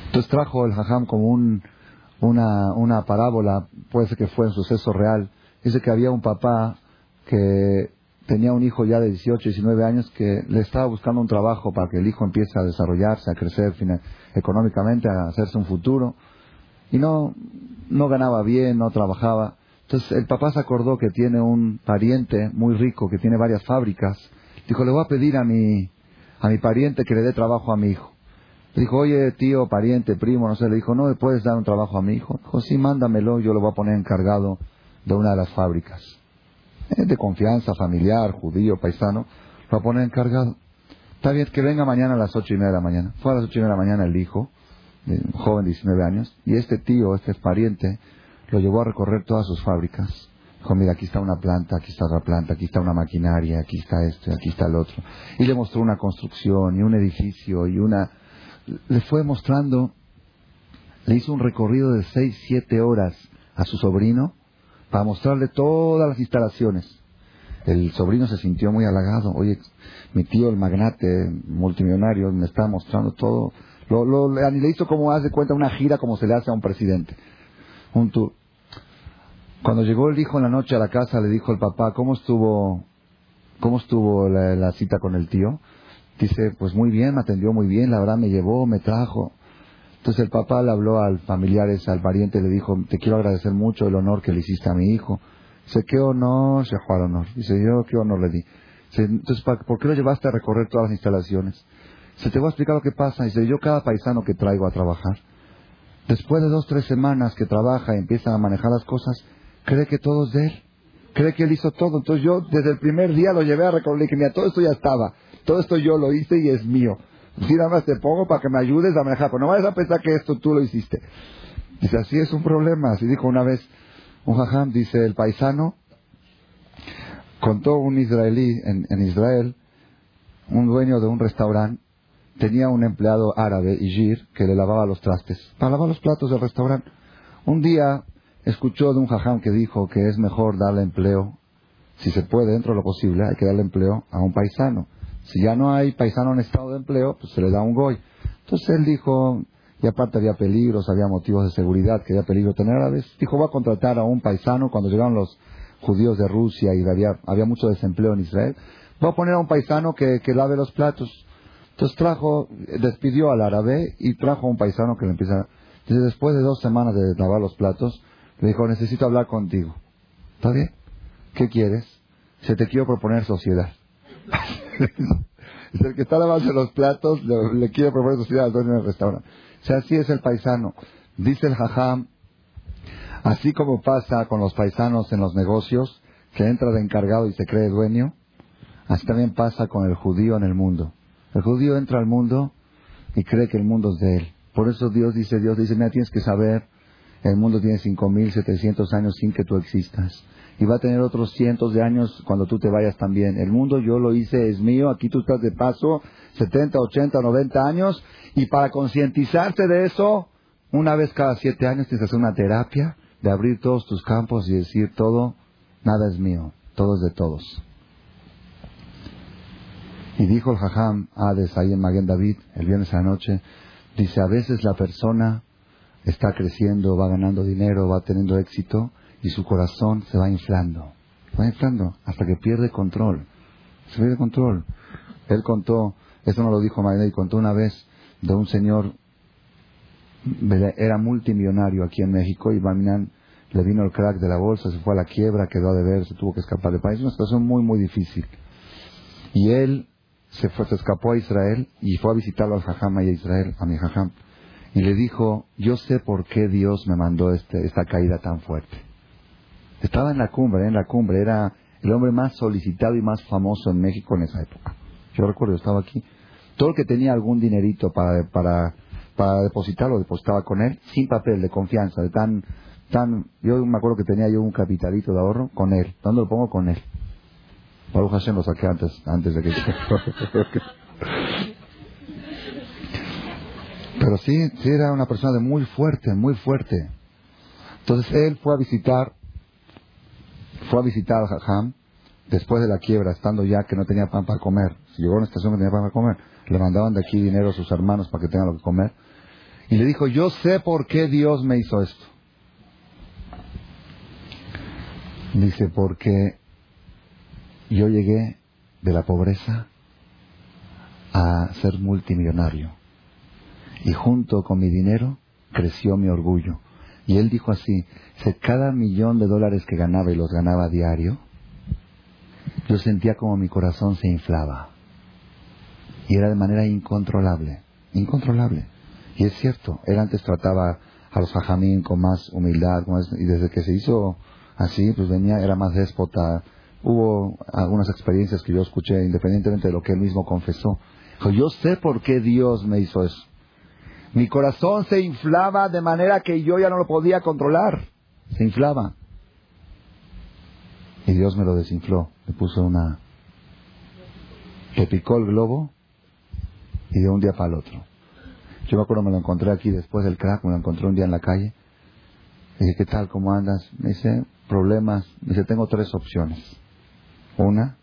Entonces trajo el Jajam como un, una, una parábola, puede ser que fue un suceso real. Dice que había un papá que tenía un hijo ya de 18, 19 años que le estaba buscando un trabajo para que el hijo empiece a desarrollarse, a crecer económicamente, a hacerse un futuro. Y no, no ganaba bien, no trabajaba. Entonces el papá se acordó que tiene un pariente muy rico que tiene varias fábricas. Dijo, le voy a pedir a mi, a mi pariente que le dé trabajo a mi hijo. Le dijo, oye, tío, pariente, primo, no sé. Le dijo, ¿no le puedes dar un trabajo a mi hijo? Dijo, sí, mándamelo, yo lo voy a poner encargado de una de las fábricas. Eh, de confianza, familiar, judío, paisano, lo va a poner encargado. Está bien, que venga mañana a las ocho y media de la mañana. Fue a las ocho y media de la mañana el hijo, un joven de 19 años, y este tío, este pariente, lo llevó a recorrer todas sus fábricas. Dijo, mira, aquí está una planta, aquí está otra planta, aquí está una maquinaria, aquí está esto, aquí está el otro. Y le mostró una construcción y un edificio y una le fue mostrando, le hizo un recorrido de seis, siete horas a su sobrino para mostrarle todas las instalaciones. El sobrino se sintió muy halagado. Oye, mi tío, el magnate multimillonario, me está mostrando todo. Lo, lo, le hizo como hace cuenta una gira como se le hace a un presidente. Un tour. Cuando llegó el hijo en la noche a la casa, le dijo el papá, ¿cómo estuvo, cómo estuvo la cita con el tío? Dice, pues muy bien, me atendió muy bien, la verdad me llevó, me trajo. Entonces el papá le habló al familiares, al pariente, le dijo, te quiero agradecer mucho el honor que le hiciste a mi hijo. Dice, qué honor, se al honor. Dice, yo qué honor le di. Dice, entonces, ¿por qué lo llevaste a recorrer todas las instalaciones? Se te voy a explicar lo que pasa. Dice, yo cada paisano que traigo a trabajar, después de dos, tres semanas que trabaja y empieza a manejar las cosas, cree que todo es de él. Cree que él hizo todo. Entonces yo desde el primer día lo llevé a recorrer y dije, mira, todo esto ya estaba. Todo esto yo lo hice y es mío. Si nada más te pongo para que me ayudes a manejar. Pero no vayas a pensar que esto tú lo hiciste. Dice, así es un problema. Así dijo una vez un jajam, dice el paisano, contó un israelí en, en Israel, un dueño de un restaurante, tenía un empleado árabe, Ijir, que le lavaba los trastes, para lavar los platos del restaurante. Un día escuchó de un jajam que dijo que es mejor darle empleo, si se puede, dentro de lo posible, hay que darle empleo a un paisano. Si ya no hay paisano en estado de empleo, pues se le da un goy. Entonces él dijo, y aparte había peligros, había motivos de seguridad, que había peligro tener a veces, dijo, va a contratar a un paisano cuando llegaron los judíos de Rusia y había, había mucho desempleo en Israel, va a poner a un paisano que, que lave los platos. Entonces trajo, despidió al árabe y trajo a un paisano que le empieza, después de dos semanas de lavar los platos, le dijo, necesito hablar contigo. ¿Está bien? ¿Qué quieres? Se te quiero proponer sociedad. el que está lavando los platos, le, quiere proponer sociedad al dueño del restaurante. O sea, así es el paisano. Dice el jajam, así como pasa con los paisanos en los negocios, que entra de encargado y se cree dueño, así también pasa con el judío en el mundo. El judío entra al mundo y cree que el mundo es de él. Por eso Dios dice, Dios dice, mira, tienes que saber, el mundo tiene 5.700 años sin que tú existas y va a tener otros cientos de años cuando tú te vayas también. El mundo yo lo hice, es mío, aquí tú estás de paso, 70, 80, 90 años, y para concientizarte de eso, una vez cada siete años tienes que hacer una terapia de abrir todos tus campos y decir todo, nada es mío, todo es de todos. Y dijo el Jajam Hades ahí en Maguen David, el viernes a la noche, dice, a veces la persona está creciendo, va ganando dinero, va teniendo éxito, y su corazón se va inflando, se va inflando hasta que pierde control, se pierde control. Él contó, eso no lo dijo y contó una vez de un señor, era multimillonario aquí en México y Baminan le vino el crack de la bolsa, se fue a la quiebra, quedó a deber, se tuvo que escapar del país, una situación muy, muy difícil. Y él se, fue, se escapó a Israel y fue a visitarlo al Jajam y a Israel, a mi Jajam. Y le dijo, yo sé por qué Dios me mandó este, esta caída tan fuerte. Estaba en la cumbre, en la cumbre, era el hombre más solicitado y más famoso en México en esa época. Yo recuerdo, estaba aquí. Todo el que tenía algún dinerito para, para, para depositarlo, depositaba con él, sin papel, de confianza, de tan, tan, yo me acuerdo que tenía yo un capitalito de ahorro con él. ¿Dónde lo pongo? Con él. Baruch Hashem lo saqué antes, antes de que... Pero sí, sí era una persona de muy fuerte, muy fuerte. Entonces él fue a visitar fue a visitar al Jajam después de la quiebra, estando ya que no tenía pan para comer. Llegó a una estación que tenía pan para comer, le mandaban de aquí dinero a sus hermanos para que tengan lo que comer. Y le dijo, yo sé por qué Dios me hizo esto. Dice, porque yo llegué de la pobreza a ser multimillonario. Y junto con mi dinero creció mi orgullo. Y él dijo así, si cada millón de dólares que ganaba y los ganaba a diario, yo sentía como mi corazón se inflaba. Y era de manera incontrolable, incontrolable. Y es cierto, él antes trataba a los hajamín con más humildad, y desde que se hizo así, pues venía, era más déspota. Hubo algunas experiencias que yo escuché, independientemente de lo que él mismo confesó. Yo sé por qué Dios me hizo eso. Mi corazón se inflaba de manera que yo ya no lo podía controlar. Se inflaba. Y Dios me lo desinfló. Le puso una... Le picó el globo y de un día para el otro. Yo me acuerdo, me lo encontré aquí después del crack, me lo encontré un día en la calle. Le dije, ¿qué tal? ¿Cómo andas? Me dice, problemas. Me dice, tengo tres opciones. Una,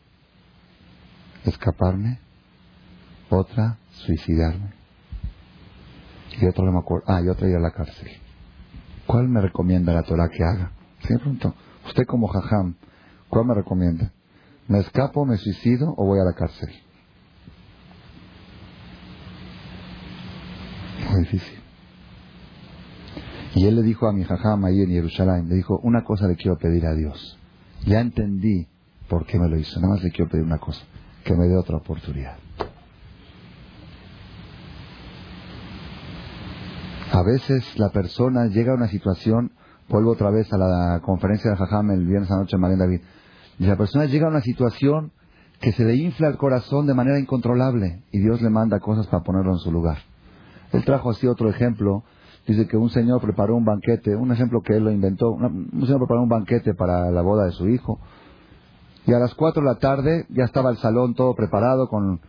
escaparme. Otra, suicidarme. Y otra no me acuerdo. Ah, y otra a la cárcel. ¿Cuál me recomienda la Torah que haga? Pronto. Usted como jajam, ¿cuál me recomienda? ¿Me escapo, me suicido o voy a la cárcel? Muy difícil. Y él le dijo a mi jajam ahí en Jerusalén, le dijo, una cosa le quiero pedir a Dios. Ya entendí por qué me lo hizo. Nada más le quiero pedir una cosa, que me dé otra oportunidad. A veces la persona llega a una situación, vuelvo otra vez a la conferencia de Jajam el viernes anoche en David, y la persona llega a una situación que se le infla el corazón de manera incontrolable y Dios le manda cosas para ponerlo en su lugar. Él trajo así otro ejemplo, dice que un señor preparó un banquete, un ejemplo que él lo inventó, un señor preparó un banquete para la boda de su hijo y a las cuatro de la tarde ya estaba el salón todo preparado con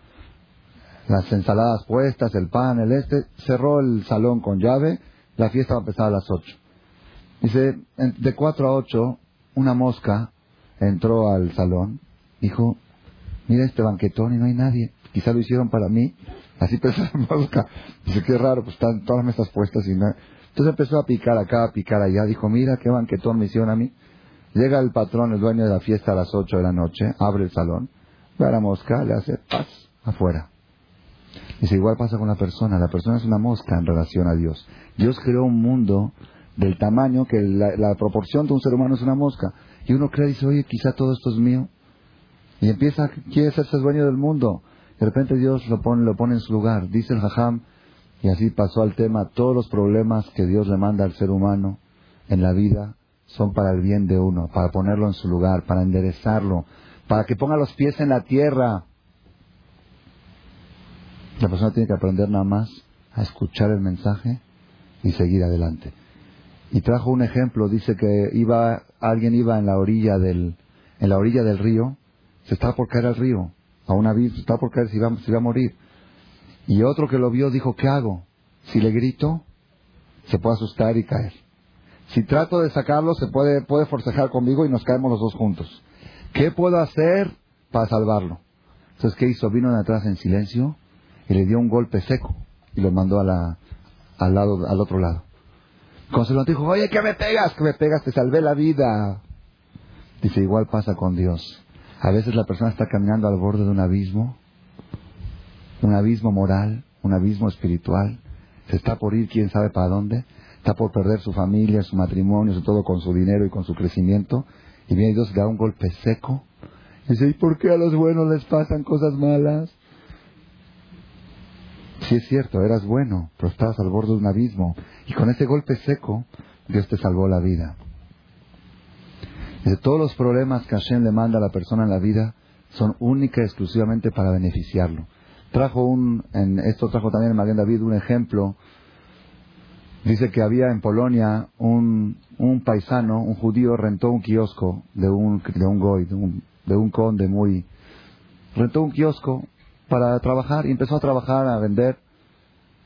las ensaladas puestas, el pan, el este, cerró el salón con llave, la fiesta va a empezar a las ocho. Dice, de cuatro a ocho, una mosca entró al salón, dijo, mira este banquetón y no hay nadie, quizá lo hicieron para mí, así pensó la mosca, dice, qué raro, pues están todas las mesas puestas y no... Entonces empezó a picar acá, a picar allá, dijo, mira qué banquetón me hicieron a mí. Llega el patrón, el dueño de la fiesta a las ocho de la noche, abre el salón, ve a la mosca, le hace paz afuera. Dice, igual pasa con la persona. La persona es una mosca en relación a Dios. Dios creó un mundo del tamaño que la, proporción de un ser humano es una mosca. Y uno cree, dice, oye, quizá todo esto es mío. Y empieza, quiere ser dueño del mundo. De repente Dios lo pone, lo pone en su lugar. Dice el Jajam, y así pasó al tema, todos los problemas que Dios le manda al ser humano en la vida son para el bien de uno, para ponerlo en su lugar, para enderezarlo, para que ponga los pies en la tierra. La persona tiene que aprender nada más a escuchar el mensaje y seguir adelante. Y trajo un ejemplo, dice que iba alguien iba en la orilla del en la orilla del río, se estaba por caer al río, a un abismo, se estaba por caer, se iba, se iba a morir. Y otro que lo vio dijo, ¿qué hago? Si le grito, se puede asustar y caer. Si trato de sacarlo, se puede, puede forcejar conmigo y nos caemos los dos juntos. ¿Qué puedo hacer para salvarlo? Entonces, ¿qué hizo? Vino de atrás en silencio y le dio un golpe seco y lo mandó a la, al, lado, al otro lado. Cuando se dijo, oye, ¿qué me pegas? ¿Qué me pegas? Te salvé la vida. Dice, igual pasa con Dios. A veces la persona está caminando al borde de un abismo, un abismo moral, un abismo espiritual. Se está por ir, quién sabe para dónde. Está por perder su familia, su matrimonio, su todo con su dinero y con su crecimiento. Y viene Dios y da un golpe seco. Dice, ¿y por qué a los buenos les pasan cosas malas? Sí es cierto, eras bueno, pero estabas al borde de un abismo. Y con ese golpe seco, Dios te salvó la vida. De todos los problemas que Hashem le manda a la persona en la vida, son única exclusivamente para beneficiarlo. Trajo un, en esto trajo también María David un ejemplo. Dice que había en Polonia un, un paisano, un judío, rentó un kiosco de un, de un goy, de un, de un conde muy... Rentó un kiosco para trabajar y empezó a trabajar, a vender.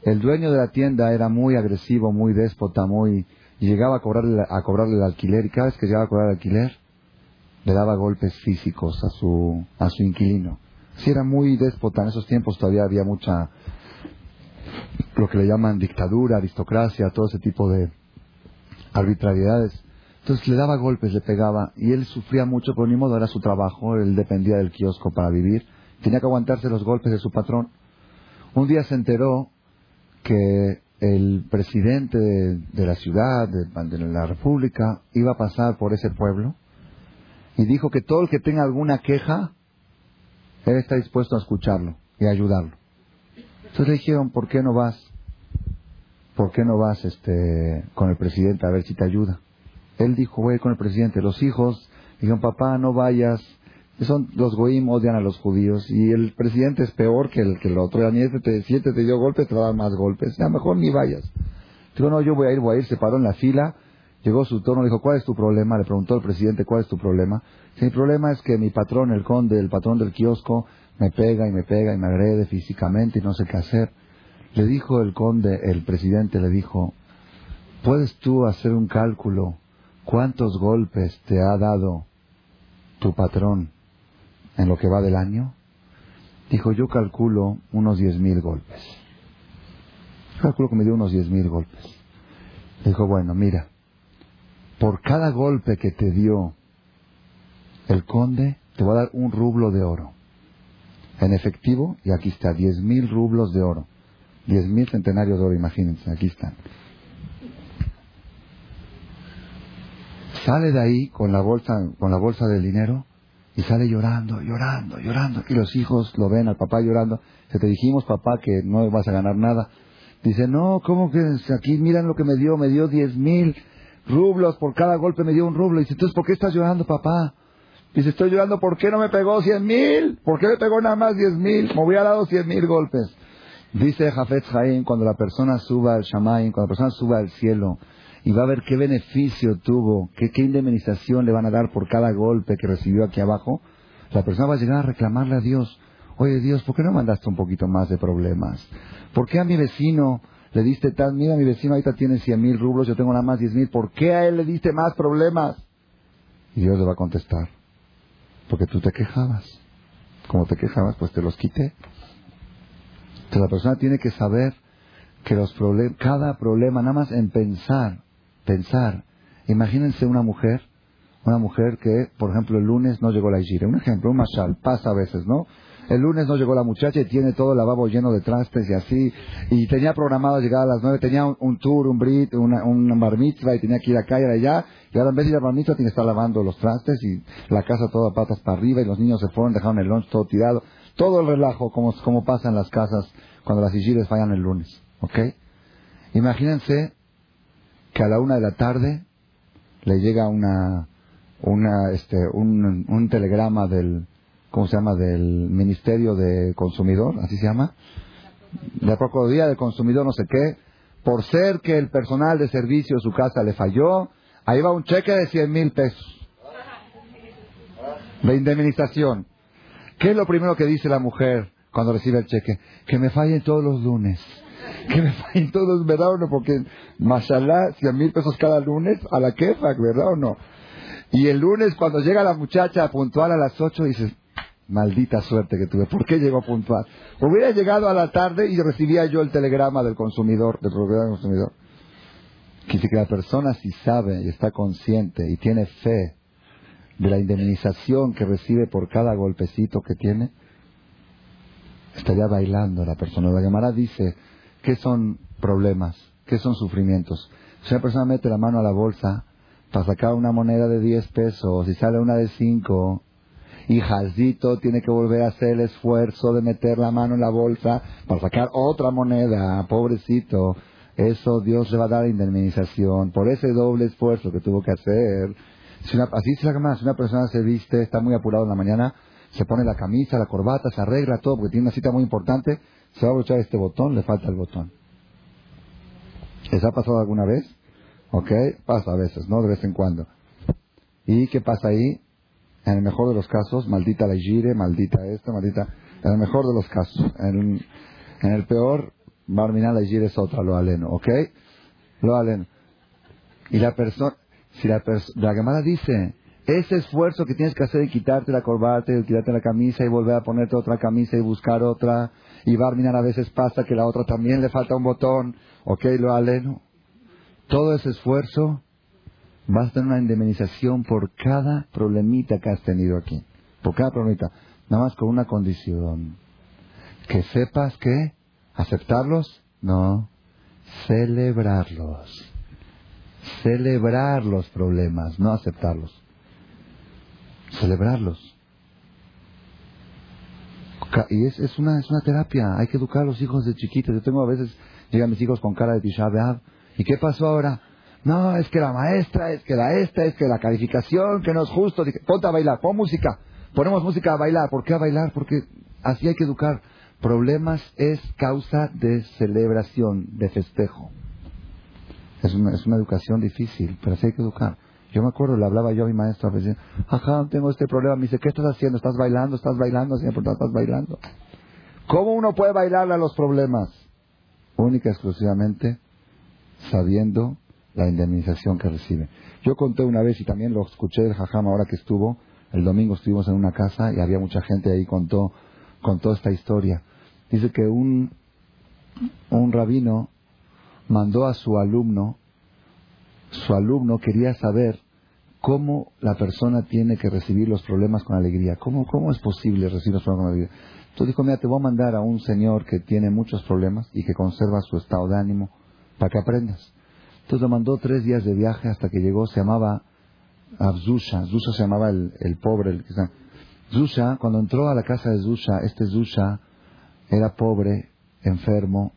El dueño de la tienda era muy agresivo, muy déspota, muy... Llegaba a cobrarle, el alquiler y cada vez que llegaba a cobrar el alquiler le daba golpes físicos a su, a su inquilino. Si era muy déspota, en esos tiempos todavía había mucha, lo que le llaman dictadura, aristocracia, todo ese tipo de arbitrariedades. Entonces le daba golpes, le pegaba, y él sufría mucho, pero ni modo era su trabajo, él dependía del kiosco para vivir. Tenía que aguantarse los golpes de su patrón. Un día se enteró que el presidente de, la ciudad, de, la república, iba a pasar por ese pueblo y dijo que todo el que tenga alguna queja, él está dispuesto a escucharlo y a ayudarlo. Entonces le dijeron, ¿por qué no vas? ¿Por qué no vas este, con el presidente a ver si te ayuda? Él dijo, voy con el presidente. Los hijos dijeron, papá, no vayas, son, los goim odian a los judíos y el presidente es peor que el, que el otro. Y este te, si te dio golpes, te va a dar más golpes. Ya mejor ni vayas. Digo, no, yo voy a ir, voy a ir. Se paró en la fila, llegó su turno, dijo, ¿cuál es tu problema? Le preguntó al presidente, ¿cuál es tu problema? mi problema es que mi patrón, el conde, el patrón del kiosco, me pega y me pega y me agrede físicamente y no sé qué hacer. Le dijo el conde, el presidente le dijo, ¿puedes tú hacer un cálculo cuántos golpes te ha dado tu patrón en lo que va del año? Dijo, yo calculo unos diez mil golpes. Calculo que me dio unos diez mil golpes. Dijo, bueno, mira, por cada golpe que te dio el conde, te va a dar un rublo de oro. En efectivo, y aquí está, diez mil rublos de oro. Diez mil centenarios de oro, imagínense, aquí están. Sale de ahí con la bolsa, con la bolsa del dinero y sale llorando, llorando, llorando. Y los hijos lo ven al papá llorando. Se te dijimos, papá, que no vas a ganar nada. Dice, no, ¿cómo que aquí miran lo que me dio? Me dio diez mil rublos, por cada golpe me dio un rublo. Dice, entonces, ¿por qué estás llorando, papá? Dice, estoy llorando, ¿por qué no me pegó cien mil? ¿Por qué me pegó nada más diez mil? Me hubiera dado cien mil golpes. Dice Jafet Jaim, cuando la persona suba al Shamaim, cuando la persona suba al cielo, y va a ver qué beneficio tuvo, qué, indemnización le van a dar por cada golpe que recibió aquí abajo, la persona va a llegar a reclamarle a Dios, oye Dios, ¿por qué no mandaste un poquito más de problemas? ¿Por qué a mi vecino le diste tan, mira mi vecino ahorita tiene cien mil rublos, yo tengo nada más diez mil, ¿por qué a él le diste más problemas? Y Dios le va a contestar, porque tú te quejabas. Como te quejabas, pues te los quité. Entonces la persona tiene que saber que los cada problema, nada más en pensar, pensar. Imagínense una mujer, una mujer que, por ejemplo, el lunes no llegó la Ijire. Un ejemplo, un mashal, pasa a veces, ¿no? El lunes no llegó la muchacha y tiene todo el lavabo lleno de trastes y así. Y tenía programado llegar a las nueve, tenía un, tour, un brit, una, un bar mitzvah y tenía que ir acá y allá. Y ahora en vez de ir tiene que estar lavando los trastes y la casa toda patas para arriba y los niños se fueron, dejaron el lunch todo tirado. Todo el relajo como, como pasa en las casas cuando las Ijires fallan el lunes. ¿Ok? Imagínense que a la una de la tarde le llega una, una, este, un, un telegrama del, ¿cómo se llama? Del Ministerio de Consumidor, así se llama, de Procuraduría del Consumidor, no sé qué, por ser que el personal de servicio de su casa le falló, ahí va un cheque de 100 mil pesos de indemnización. ¿Qué es lo primero que dice la mujer cuando recibe el cheque? Que me fallen todos los lunes que me fallen todos, ¿verdad o no? Porque, mashallah, 100 mil pesos cada lunes, a la quefa, ¿verdad o no? Y el lunes, cuando llega la muchacha puntual a las 8, dices, maldita suerte que tuve, ¿por qué llegó puntual? Hubiera llegado a la tarde y recibía yo el telegrama del consumidor, del programa del consumidor. Que que la persona si sabe y está consciente y tiene fe de la indemnización que recibe por cada golpecito que tiene, estaría bailando la persona. La llamará dice, ¿Qué son problemas? ¿Qué son sufrimientos? Si una persona mete la mano a la bolsa para sacar una moneda de 10 pesos y sale una de 5, y Jaldito tiene que volver a hacer el esfuerzo de meter la mano en la bolsa para sacar otra moneda, pobrecito. Eso Dios le va a dar indemnización por ese doble esfuerzo que tuvo que hacer. Si una, así se más, si una persona se viste, está muy apurado en la mañana, se pone la camisa, la corbata, se arregla todo porque tiene una cita muy importante, se va a abrochar este botón, le falta el botón. ¿Les ha pasado alguna vez? ¿Ok? Pasa a veces, ¿no? De vez en cuando. ¿Y qué pasa ahí? En el mejor de los casos, maldita la gire, maldita esto, maldita... En el mejor de los casos. En, en el peor, Barminan la gire es otra, lo aleno, ¿ok? Lo aleno. Y la persona... Si la, persona... la Gemara dice, ese esfuerzo que tienes que hacer de quitarte la corbata, y quitarte la camisa y volver a ponerte otra camisa y buscar otra, y Barminan a veces pasa que la otra también le falta un botón, ok, lo aleno. Todo ese esfuerzo vas a tener una indemnización por cada problemita que has tenido aquí. Por cada problemita. Nada más con una condición. Que sepas que aceptarlos, no, celebrarlos. Celebrar los problemas, no aceptarlos. Celebrarlos. Y es, es, una, es una terapia. Hay que educar a los hijos de chiquitos. Yo tengo a veces, llegan mis hijos con cara de Tisha ¿Y qué pasó ahora? No, es que la maestra, es que la esta, es que la calificación, que no es justo. Dije, ponte a bailar, pon música. Ponemos música a bailar. ¿Por qué a bailar? Porque así hay que educar. Problemas es causa de celebración, de festejo. Es una, es una educación difícil, pero así hay que educar. Yo me acuerdo, le hablaba yo a mi maestro, a veces, ajá, tengo este problema. Me dice, ¿qué estás haciendo? ¿Estás bailando? ¿Estás bailando? Siempre estás bailando. ¿Cómo uno puede bailarle a los problemas? única y exclusivamente sabiendo la indemnización que recibe. Yo conté una vez y también lo escuché del Jajam ahora que estuvo, el domingo estuvimos en una casa y había mucha gente ahí contó contó esta historia. Dice que un un rabino mandó a su alumno su alumno quería saber cómo la persona tiene que recibir los problemas con alegría. ¿Cómo, cómo es posible recibir los problemas con alegría? Entonces dijo, mira, te voy a mandar a un señor que tiene muchos problemas y que conserva su estado de ánimo para que aprendas. Entonces lo mandó tres días de viaje hasta que llegó, se llamaba Abzusha, Zusha se llamaba el, el pobre. El, Zusha, cuando entró a la casa de Zusha, este Zusha era pobre, enfermo.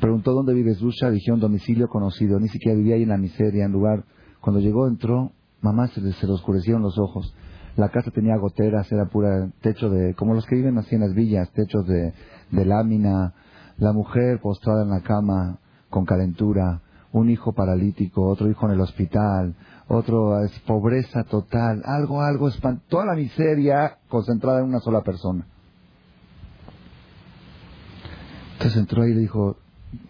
Preguntó dónde vive Zusha, dijeron domicilio conocido, ni siquiera vivía ahí en la miseria, en lugar. Cuando llegó, entró, mamá se le, oscurecieron los ojos. La casa tenía goteras, era pura techo de, como los que viven así en las villas, techos de, lámina. La mujer postrada en la cama, con calentura, un hijo paralítico, otro hijo en el hospital, otro es pobreza total, algo, algo, toda la miseria concentrada en una sola persona. Entonces entró ahí y le dijo,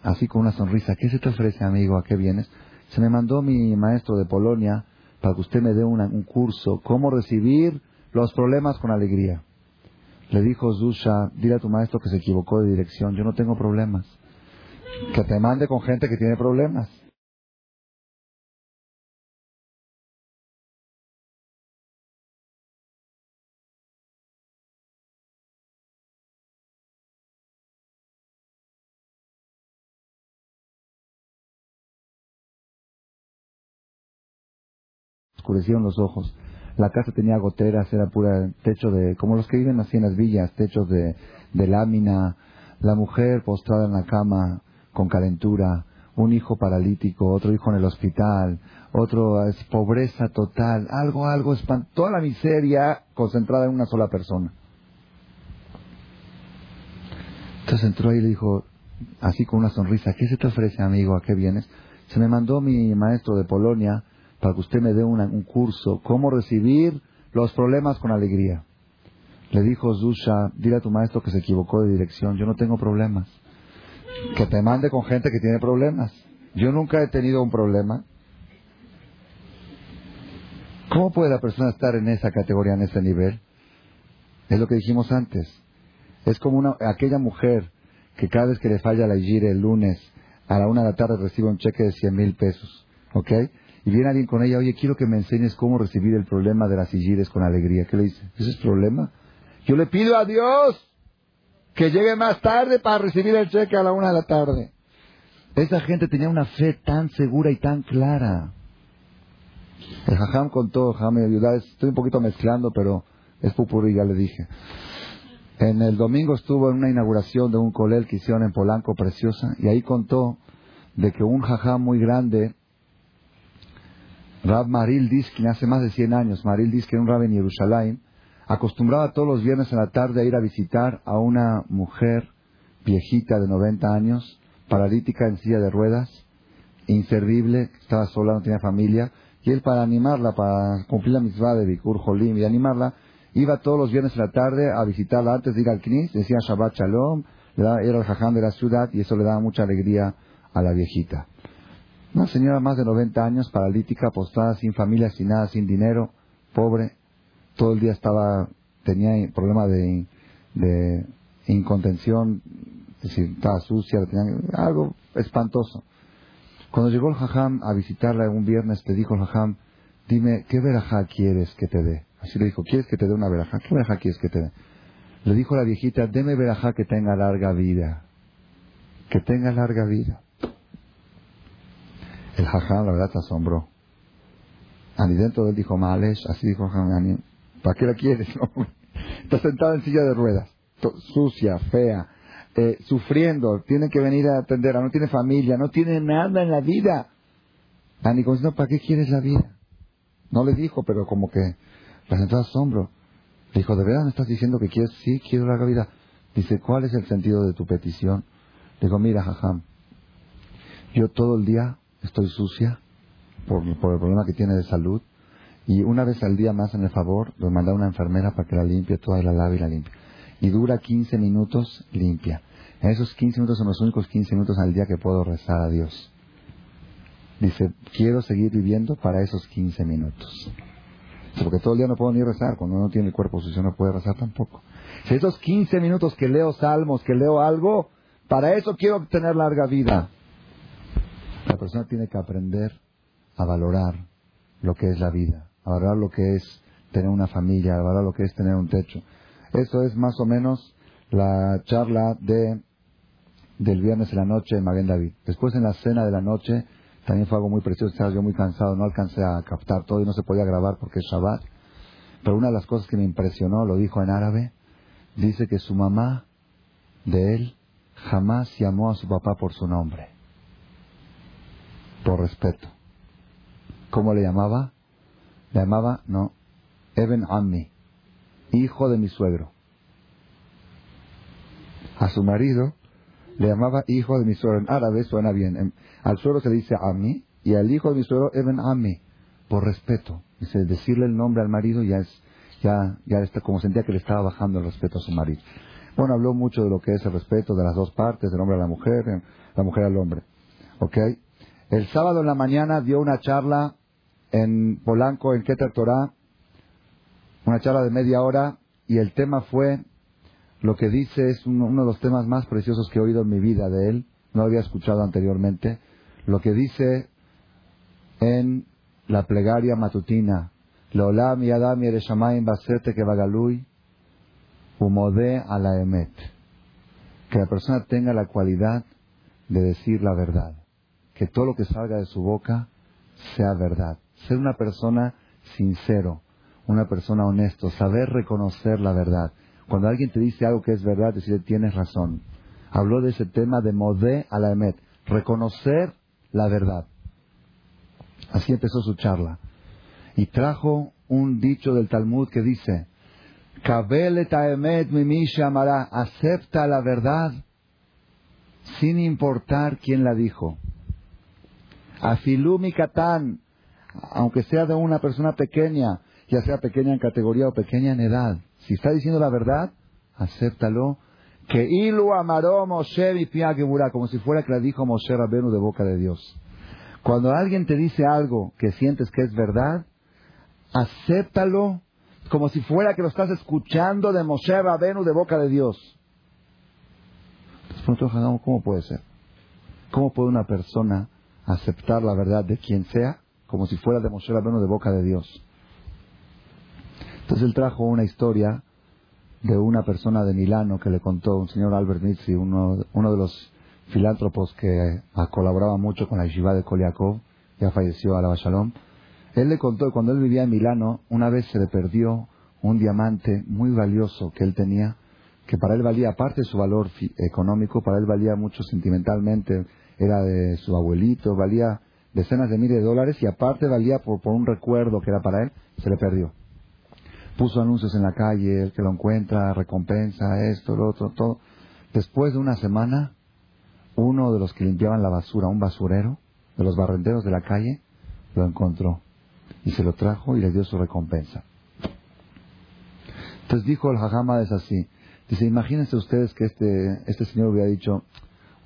así con una sonrisa, ¿qué se te ofrece, amigo? ¿A qué vienes? Se me mandó mi maestro de Polonia para que usted me dé un curso, cómo recibir los problemas con alegría. Le dijo Zusha, dile a tu maestro que se equivocó de dirección, yo no tengo problemas. Que te mande con gente que tiene problemas. Oscurecieron los ojos. La casa tenía goteras, era pura techo de, como los que viven así en las villas, techos de, lámina. La mujer postrada en la cama con calentura, un hijo paralítico, otro hijo en el hospital, otro es pobreza total, algo, algo, toda la miseria concentrada en una sola persona. Entonces entró y le dijo, así con una sonrisa, ¿qué se te ofrece, amigo? ¿A qué vienes? Se me mandó mi maestro de Polonia para que usted me dé un curso, cómo recibir los problemas con alegría. Le dijo Zusha, dile a tu maestro que se equivocó de dirección, yo no tengo problemas. Que te mande con gente que tiene problemas. Yo nunca he tenido un problema. ¿Cómo puede la persona estar en esa categoría, en ese nivel? Es lo que dijimos antes. Es como una, aquella mujer que cada vez que le falla la gire el lunes a la una de la tarde recibe un cheque de 100 mil pesos. ¿Ok? Y viene alguien con ella, oye, quiero que me enseñes cómo recibir el problema de las sigires con alegría. ¿Qué le dice? ¿Ese es problema? Yo le pido a Dios que llegue más tarde para recibir el cheque a la una de la tarde. Esa gente tenía una fe tan segura y tan clara. El jajam contó, jajam me ayuda, estoy un poquito mezclando, pero es pupurri, ya le dije. En el domingo estuvo en una inauguración de un colel que hicieron en Polanco, preciosa, y ahí contó de que un jajam muy grande Rab Maril Diskin, hace más de 100 años, Maril Diskin, un rab en Jerusalén, acostumbraba todos los viernes en la tarde a ir a visitar a una mujer viejita de 90 años, paralítica en silla de ruedas, inservible, estaba sola, no tenía familia, y él para animarla, para cumplir la misma de Bikur Jolim y animarla, iba todos los viernes en la tarde a visitarla antes de ir al Knis, decía Shabbat Shalom, era el jajam de la ciudad y eso le daba mucha alegría a la viejita. Una señora más de 90 años, paralítica, postrada, sin familia, sin nada, sin dinero, pobre. Todo el día estaba, tenía problema de, de incontención, es decir, estaba sucia, tenía algo espantoso. Cuando llegó el jajam a visitarla un viernes, le dijo el jajam, dime, ¿qué verajá quieres que te dé? Así le dijo, ¿quieres que te dé una verajá? ¿Qué verajá quieres que te dé? Le dijo la viejita, deme verajá que tenga larga vida. Que tenga larga vida. El jajam, la verdad, se asombró. Y dentro de él dijo, Malesh, así dijo Jajam, ¿para qué la quieres? Está sentada en silla de ruedas, sucia, fea, eh, sufriendo, tiene que venir a atenderla, no tiene familia, no tiene nada en la vida. Ani no, ¿para qué quieres la vida? No le dijo, pero como que la sentó asombro. Le dijo, ¿de verdad me estás diciendo que quieres? Sí, quiero la vida. Dice, ¿cuál es el sentido de tu petición? Le digo, mira, Jajam, yo todo el día estoy sucia por, el problema que tiene de salud. Y una vez al día más en el favor, le manda una enfermera para que la limpie toda y la lave y la limpie. Y dura 15 minutos limpia. En esos 15 minutos son los únicos 15 minutos al día que puedo rezar a Dios. Dice, quiero seguir viviendo para esos 15 minutos. Porque todo el día no puedo ni rezar. Cuando uno tiene el cuerpo sucio no puede rezar tampoco. Si esos 15 minutos que leo salmos, que leo algo, para eso quiero tener larga vida. La persona tiene que aprender a valorar lo que es la vida, a valorar lo que es tener una familia, a valorar lo que es tener un techo. Eso es más o menos la charla de del viernes en la noche en Maguen David. Después en la cena de la noche también fue algo muy precioso, estaba yo muy cansado, no alcancé a captar todo y no se podía grabar porque es Shabbat. Pero una de las cosas que me impresionó, lo dijo en árabe, dice que su mamá de él jamás llamó a su papá por su nombre, por respeto. ¿Cómo le llamaba? Le llamaba, no, Eben Ammi, hijo de mi suegro. A su marido le llamaba hijo de mi suegro. En árabe suena bien. al suegro se dice Ammi y al hijo de mi suegro Eben Ammi, por respeto. Dice, decirle el nombre al marido ya es, ya, ya está, como sentía que le estaba bajando el respeto a su marido. Bueno, habló mucho de lo que es el respeto de las dos partes, del hombre a la mujer, la mujer al hombre. ¿Ok? El sábado en la mañana dio una charla en Polanco, en Keter Torah, una charla de media hora, y el tema fue, lo que dice es uno, de los temas más preciosos que he oído en mi vida de él, no lo había escuchado anteriormente, lo que dice en la plegaria matutina, Leolam y Adam y Basete que Bagalui, Humode a la Emet. Que la persona tenga la cualidad de decir la verdad. Que todo lo que salga de su boca sea verdad. Ser una persona sincero, una persona honesto, saber reconocer la verdad. Cuando alguien te dice algo que es verdad, decirle tienes razón. Habló de ese tema de modé a la emet, reconocer la verdad. Así empezó su charla. Y trajo un dicho del Talmud que dice, acepta la verdad sin importar quién la dijo. Afilumi Katán, aunque sea de una persona pequeña, ya sea pequeña en categoría o pequeña en edad, si está diciendo la verdad, acéptalo. Que ilu amaró Moshe como si fuera que la dijo Moshe Rabenu de boca de Dios. Cuando alguien te dice algo que sientes que es verdad, acéptalo como si fuera que lo estás escuchando de Moshe Rabenu de boca de Dios. ¿cómo puede ser? ¿Cómo puede una persona aceptar la verdad de quien sea como si fuera de Moshe Rabenu de boca de Dios? Entonces él trajo una historia de una persona de Milano que le contó un señor Albert Mitzi, uno, de los filántropos que colaboraba mucho con la yeshiva de Koliakov, ya falleció a la Shalom. Él le contó que cuando él vivía en Milano, una vez se le perdió un diamante muy valioso que él tenía, que para él valía, aparte de su valor económico, para él valía mucho sentimentalmente, era de su abuelito, valía decenas de miles de dólares y aparte valía por, por un recuerdo que era para él, se le perdió puso anuncios en la calle, el que lo encuentra, recompensa, esto, lo otro, todo. Después de una semana, uno de los que limpiaban la basura, un basurero, de los barrenderos de la calle, lo encontró y se lo trajo y le dio su recompensa. Entonces dijo el Jajama es así. Dice, imagínense ustedes que este, este señor hubiera dicho,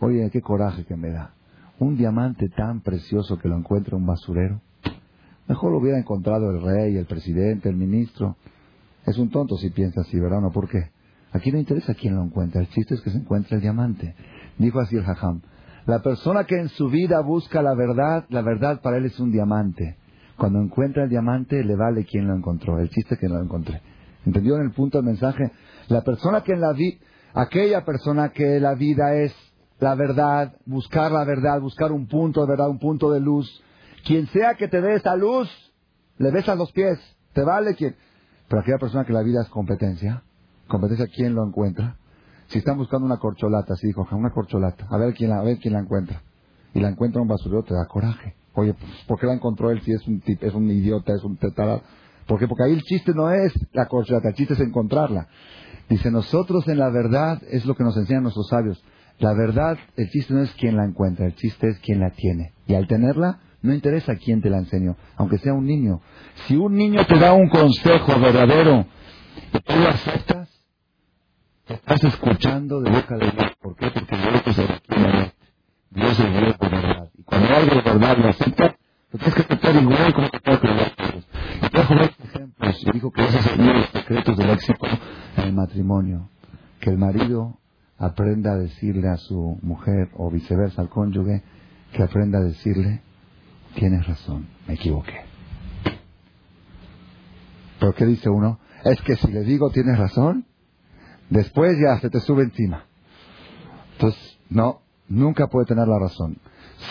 oye, qué coraje que me da. Un diamante tan precioso que lo encuentra un basurero. Mejor lo hubiera encontrado el rey, el presidente, el ministro. Es un tonto si piensa así, ¿verdad? ¿No? ¿Por qué? Aquí no interesa quién lo encuentra, el chiste es que se encuentre el diamante. Dijo así el Jajam. La persona que en su vida busca la verdad, la verdad para él es un diamante. Cuando encuentra el diamante, le vale quién lo encontró. El chiste es que lo encontré. ¿Entendió en el punto del mensaje? La persona que en la vida, aquella persona que la vida es la verdad, buscar la verdad, buscar un punto de verdad, un punto de luz. Quien sea que te dé esa luz, le besas los pies. Te vale quien. Pero aquella persona que la vida es competencia, competencia, ¿quién lo encuentra? Si están buscando una corcholata, sí, coja una corcholata, a ver quién la, a ver quién la encuentra. Y la encuentra un basurero, te da coraje. Oye, ¿por qué la encontró él si es un, es un idiota, es un tetara? ¿Por qué? Porque ahí el chiste no es la corcholata, el chiste es encontrarla. Dice, nosotros en la verdad es lo que nos enseñan nuestros sabios. La verdad, el chiste no es quién la encuentra, el chiste es quién la tiene. Y al tenerla, no interesa quién te la enseñó, aunque sea un niño. Si un niño te da un consejo verdadero y tú lo aceptas, Estás escuchando de boca de Dios. ¿Por qué? Porque Dios es el Dios es Dios de verdad. Y cuando algo de verdad lo acepta, lo tienes que aceptar igual como que todo los otros. Y trajo varios ejemplos y dijo que esos son los secretos del éxito en el matrimonio. Que el marido aprenda a decirle a su mujer o viceversa al cónyuge, que aprenda a decirle, tienes razón, me equivoqué. ¿Pero dice uno? Es que si le digo tienes razón, después ya se te sube encima. Entonces, no, nunca puede tener la razón.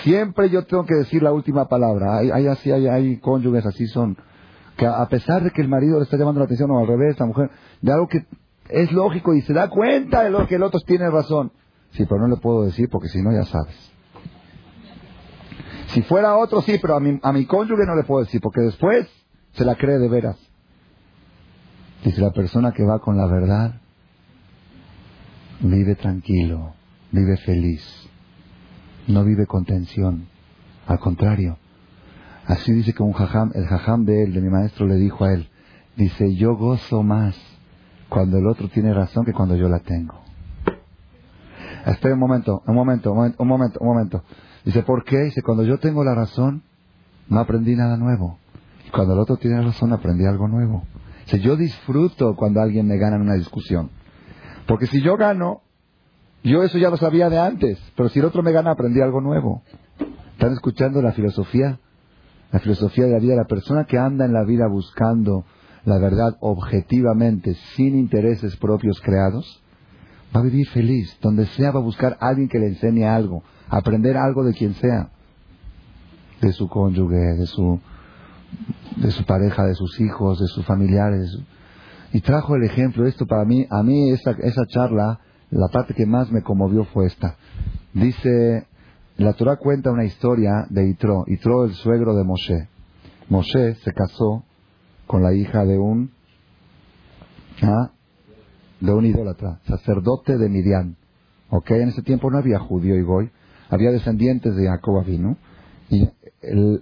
Siempre yo tengo que decir la última palabra. Hay, hay así, hay, hay cónyuges así son, que a pesar de que el marido le está llamando la atención o al revés, la mujer, de algo que es lógico y se da cuenta de lo que el otro tiene razón. Sí, pero no le puedo decir porque si no ya sabes. Si fuera otro, sí, pero a mi, a mi cónyuge no le puedo decir porque después se la cree de veras. Dice la persona que va con la verdad, vive tranquilo, vive feliz, no vive con tensión. Al contrario, así dice que un jajam, el jajam de él, de mi maestro, le dijo a él, dice, yo gozo más cuando el otro tiene razón que cuando yo la tengo. Espera un momento, un momento, un momento, un momento. Dice, ¿por qué? Dice, cuando yo tengo la razón, no aprendí nada nuevo. Cuando el otro tiene razón, aprendí algo nuevo. Dice, yo disfruto cuando alguien me gana en una discusión. Porque si yo gano, yo eso ya lo sabía de antes. Pero si el otro me gana, aprendí algo nuevo. ¿Están escuchando la filosofía? La filosofía de la vida. La persona que anda en la vida buscando la verdad objetivamente, sin intereses propios creados, va a vivir feliz. Donde sea va a buscar a alguien que le enseñe algo, aprender algo de quien sea, de su cónyuge, de su, de su pareja, de sus hijos, de sus familiares. Y trajo el ejemplo, esto para mí, a mí esa, esa charla, la parte que más me conmovió fue esta. Dice, la Torah cuenta una historia de Itro, Itro el suegro de Moshe. Moshe se casó con la hija de un ¿ah? de un idólatra, sacerdote de Midian. ¿Ok? En ese tiempo no había judío y goy, había descendientes de Jacob Avinu. Y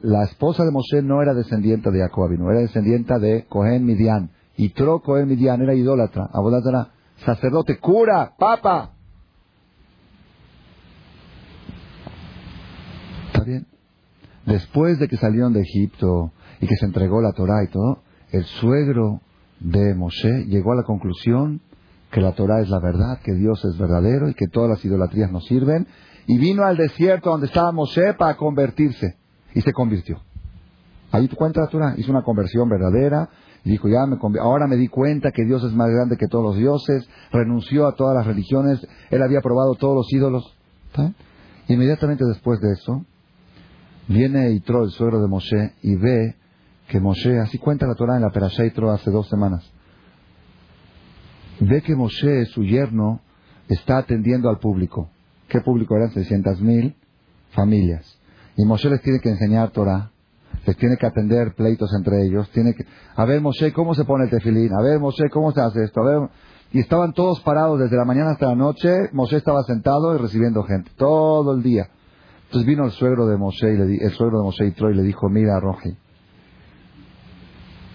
la esposa de Moshe no era descendiente de Jacob Avinu, era descendiente de Cohen Midian. Y Tro Cohen Midian era idólatra, abodátara, sacerdote, cura, papa. ¿Está bien? Después de que salieron de Egipto y que se entregó la Torah y todo, el suegro de Moshe llegó a la conclusión que la Torah es la verdad, que Dios es verdadero y que todas las idolatrías nos sirven, y vino al desierto donde estaba Moshe para convertirse, y se convirtió. Ahí cuenta la Torah, hizo una conversión verdadera, dijo, ya me ahora me di cuenta que Dios es más grande que todos los dioses, renunció a todas las religiones, él había probado todos los ídolos. Inmediatamente después de eso, viene Yitro, el suegro de Moshe, y ve que Moshe, así cuenta la Torah en la Perashá hace dos semanas, ve que Moshe, su yerno, está atendiendo al público. ¿Qué público eran? 600 mil familias. Y Moshe les tiene que enseñar Torah, les tiene que atender pleitos entre ellos, tiene que, a ver Moshe, ¿cómo se pone el tefilín? A ver Moshe, ¿cómo se hace esto? A y estaban todos parados desde la mañana hasta la noche, Moshe estaba sentado y recibiendo gente, todo el día. Entonces vino el suegro de Moshe, y le, el suegro de Moshe y Troy le dijo, mira Roji,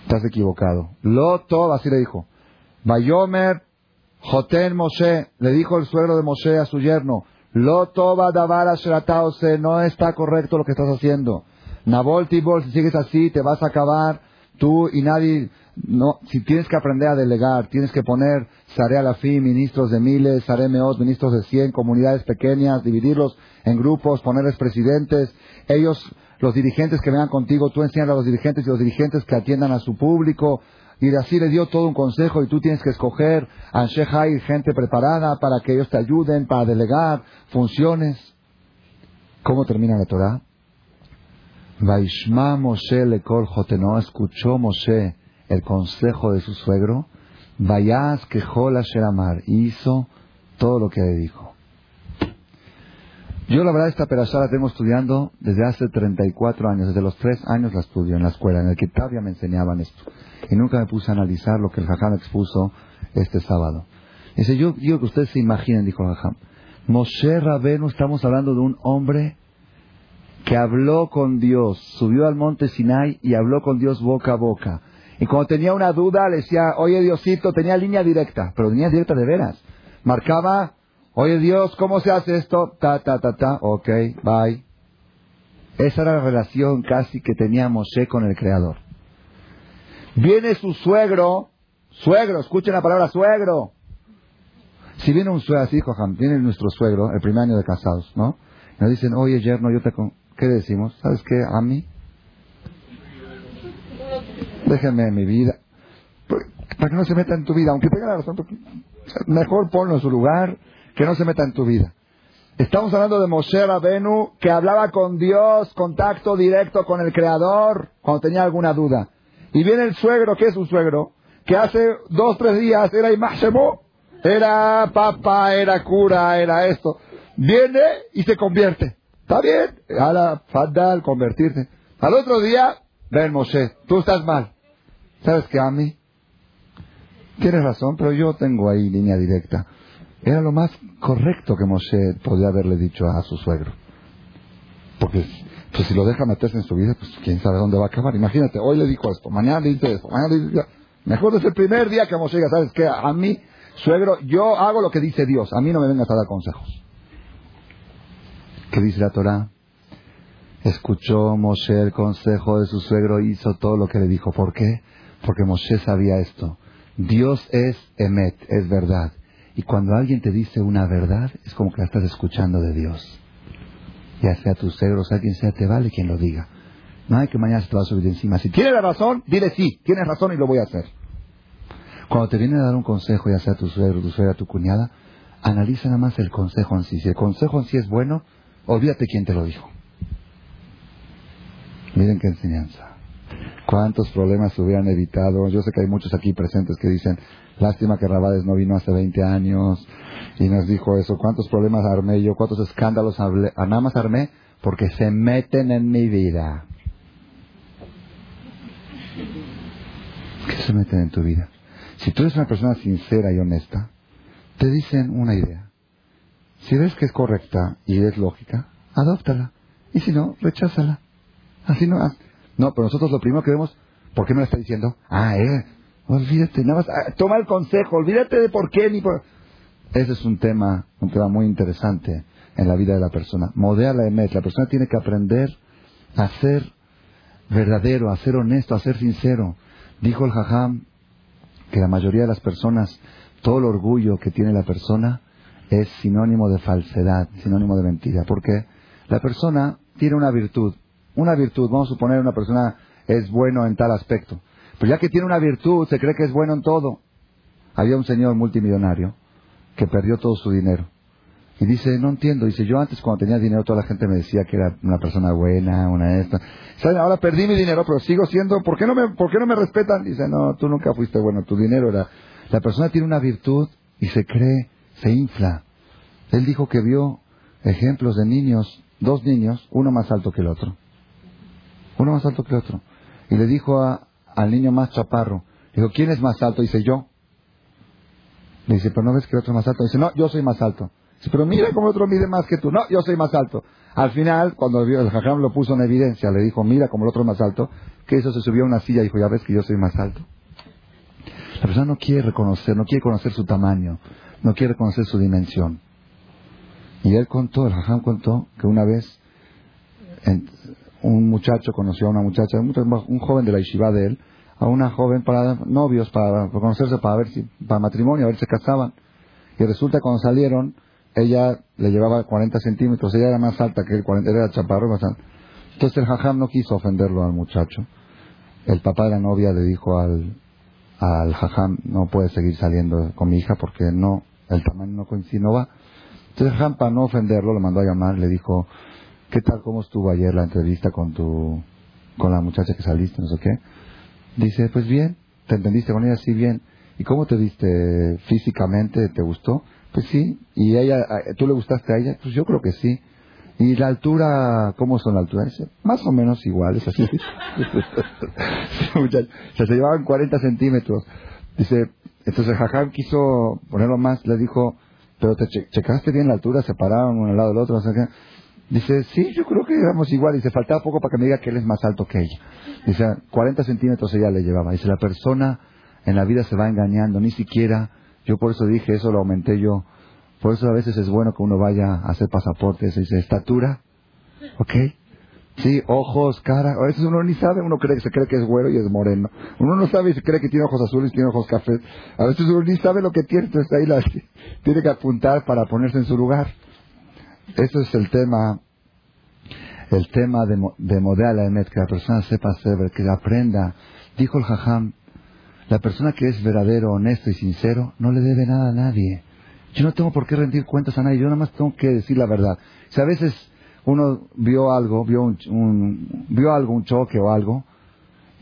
estás equivocado. Lo todo, así le dijo. Bayomer Joten Moshe, le dijo el suegro de Moshe a su yerno, Lo toba davara no está correcto lo que estás haciendo. Nabol Tibol, si sigues así, te vas a acabar, tú y nadie, no, si tienes que aprender a delegar, tienes que poner Sare Alafí, ministros de miles, Sare Meot, ministros de cien, comunidades pequeñas, dividirlos en grupos, ponerles presidentes, ellos los dirigentes que vengan contigo, tú enseñas a los dirigentes y los dirigentes que atiendan a su público. Y así le dio todo un consejo y tú tienes que escoger a y gente preparada para que ellos te ayuden, para delegar funciones. ¿Cómo termina la Torah? Vaishma Moshe lekol no escuchó Moshe el consejo de su suegro, vayas que Jola Sheramar, hizo todo lo que le dijo. Yo la verdad esta perashá la tengo estudiando desde hace 34 años, desde los 3 años la estudio en la escuela, en el que todavía me enseñaban esto. Y nunca me puse a analizar lo que el Jajam expuso este sábado. Dice, yo digo que ustedes se imaginen, dijo el Jajam, Moshe Rabenu, estamos hablando de un hombre que habló con Dios, subió al monte Sinai y habló con Dios boca a boca. Y cuando tenía una duda le decía, oye Diosito, tenía línea directa, pero línea directa de veras. Marcaba, oye Dios, ¿cómo se hace esto? Ta, ta, ta, ta, ok, bye. Esa era la relación casi que tenía Moshe con el Creador. Viene su suegro, suegro, escuchen la palabra suegro. Si viene un suegro, así, viene nuestro suegro, el primer año de casados, ¿no? nos dicen, oye, yerno, yo te... ¿Qué decimos? ¿Sabes qué? A mí. Déjenme en mi vida. Para que no se meta en tu vida, aunque tenga la razón, mejor ponlo en su lugar, que no se meta en tu vida. Estamos hablando de Moshe Rabenu, que hablaba con Dios, contacto directo con el Creador, cuando tenía alguna duda. Y viene el suegro, ¿qué es un suegro? Que hace dos, tres días era Imashemo, era papa, era cura, era esto viene y se convierte. Está bien, a la al convertirse. Al otro día, ven Moshe, tú estás mal. ¿Sabes qué, a mí? Tienes razón, pero yo tengo ahí línea directa. Era lo más correcto que Moshe podía haberle dicho a su suegro. Porque pues, si lo deja meterse en su vida, pues quién sabe dónde va a acabar. Imagínate, hoy le dijo esto, mañana le dice esto, mañana le dice Mejor desde el primer día que Moshe diga, ¿sabes qué? A mí, suegro, yo hago lo que dice Dios. A mí no me vengas a dar consejos. ¿Qué dice la Torah? Escuchó Moshe el consejo de su suegro hizo todo lo que le dijo. ¿Por qué? Porque Moshe sabía esto. Dios es Emet, es verdad. Y cuando alguien te dice una verdad, es como que la estás escuchando de Dios. Ya sea tu suegro, sea quien sea, te vale quien lo diga. No hay que mañana se te va a subir encima. Si tiene la razón, dile sí, tienes razón y lo voy a hacer. Cuando te viene a dar un consejo, ya sea tu suegro, tu suegra, tu cuñada, analiza nada más el consejo en sí. Si el consejo en sí es bueno, Olvídate quién te lo dijo. Miren qué enseñanza. ¿Cuántos problemas se hubieran evitado? Yo sé que hay muchos aquí presentes que dicen, lástima que Rabades no vino hace 20 años y nos dijo eso. ¿Cuántos problemas armé yo? ¿Cuántos escándalos hablé? Ah, nada más armé porque se meten en mi vida. ¿Qué se meten en tu vida? Si tú eres una persona sincera y honesta, te dicen una idea. Si ves que es correcta y es lógica, adóptala. Y si no, recházala. Así no. No, pero nosotros lo primero que vemos, ¿por qué me lo está diciendo? Ah, eh, olvídate, nada más, ah, toma el consejo, olvídate de por qué ni por... Ese es un tema, un tema muy interesante en la vida de la persona. Modea la emet, la persona tiene que aprender a ser verdadero, a ser honesto, a ser sincero. Dijo el Jajam que la mayoría de las personas, todo el orgullo que tiene la persona, es sinónimo de falsedad, sinónimo de mentira, porque la persona tiene una virtud, una virtud, vamos a suponer una persona es bueno en tal aspecto, pero ya que tiene una virtud, se cree que es bueno en todo. Había un señor multimillonario que perdió todo su dinero. Y dice, no entiendo, dice, yo antes cuando tenía dinero toda la gente me decía que era una persona buena, una esta. Ahora perdí mi dinero, pero sigo siendo, ¿por qué no me, por qué no me respetan? Dice, no, tú nunca fuiste bueno, tu dinero era... La persona tiene una virtud y se cree se infla. Él dijo que vio ejemplos de niños, dos niños, uno más alto que el otro. Uno más alto que el otro. Y le dijo al niño más chaparro, dijo, ¿quién es más alto? Dice, yo. Le dice, pero no ves que el otro es más alto. Dice, no, yo soy más alto. Dice, pero mira cómo el otro mide más que tú. No, yo soy más alto. Al final, cuando el jajam lo puso en evidencia, le dijo, mira como el otro es más alto, que eso se subió a una silla y dijo, ya ves que yo soy más alto. La persona no quiere reconocer, no quiere conocer su tamaño, no quiere conocer su dimensión. Y él contó, el jajam contó, que una vez un muchacho conoció a una muchacha, un, joven de la yeshiva de él, a una joven para novios, para, conocerse, para ver si, para matrimonio, a ver si se casaban. Y resulta que cuando salieron, ella le llevaba 40 centímetros, ella era más alta que él, 40, era chaparro, más Entonces el jajam no quiso ofenderlo al muchacho. El papá de la novia le dijo al, al jajam, no puede seguir saliendo con mi hija porque no, el tamaño no coincide, no va. Entonces Ham, para no ofenderlo, lo mandó a llamar, le dijo, ¿qué tal, cómo estuvo ayer la entrevista con tu, con la muchacha que saliste, no sé qué? Dice, pues bien, ¿te entendiste con ella? Sí, bien. ¿Y cómo te viste físicamente? ¿Te gustó? Pues sí. ¿Y ella, tú le gustaste a ella? Pues yo creo que sí. ¿Y la altura, cómo son la altura? Dice, más o menos iguales, así. se llevaban 40 centímetros. Dice, entonces Jajam quiso ponerlo más, le dijo, pero te checaste bien la altura, se pararon uno al lado del otro, Dice, sí, yo creo que éramos igual. Dice, faltaba poco para que me diga que él es más alto que ella. Dice, 40 centímetros ella le llevaba. Dice, la persona en la vida se va engañando, ni siquiera Yo por eso dije, eso lo aumenté yo. Por eso a veces es bueno que uno vaya a hacer pasaportes. Dice, estatura, ¿ok? Sí, ojos, cara. A veces uno ni sabe, uno cree que se cree que es güero y es moreno. Uno no sabe si cree que tiene ojos azules y tiene ojos cafés. A veces uno ni sabe lo que tiene, entonces ahí tiene que apuntar para ponerse en su lugar. Eso es el tema, el tema de, de Model Emet, que la persona sepa ser, que aprenda. Dijo el Jajam, la persona que es verdadero, honesto y sincero no le debe nada a nadie. Yo no tengo por qué rendir cuentas a nadie, yo nada más tengo que decir la verdad. Si a veces uno vio algo, vio, un, vio algo, un choque o algo,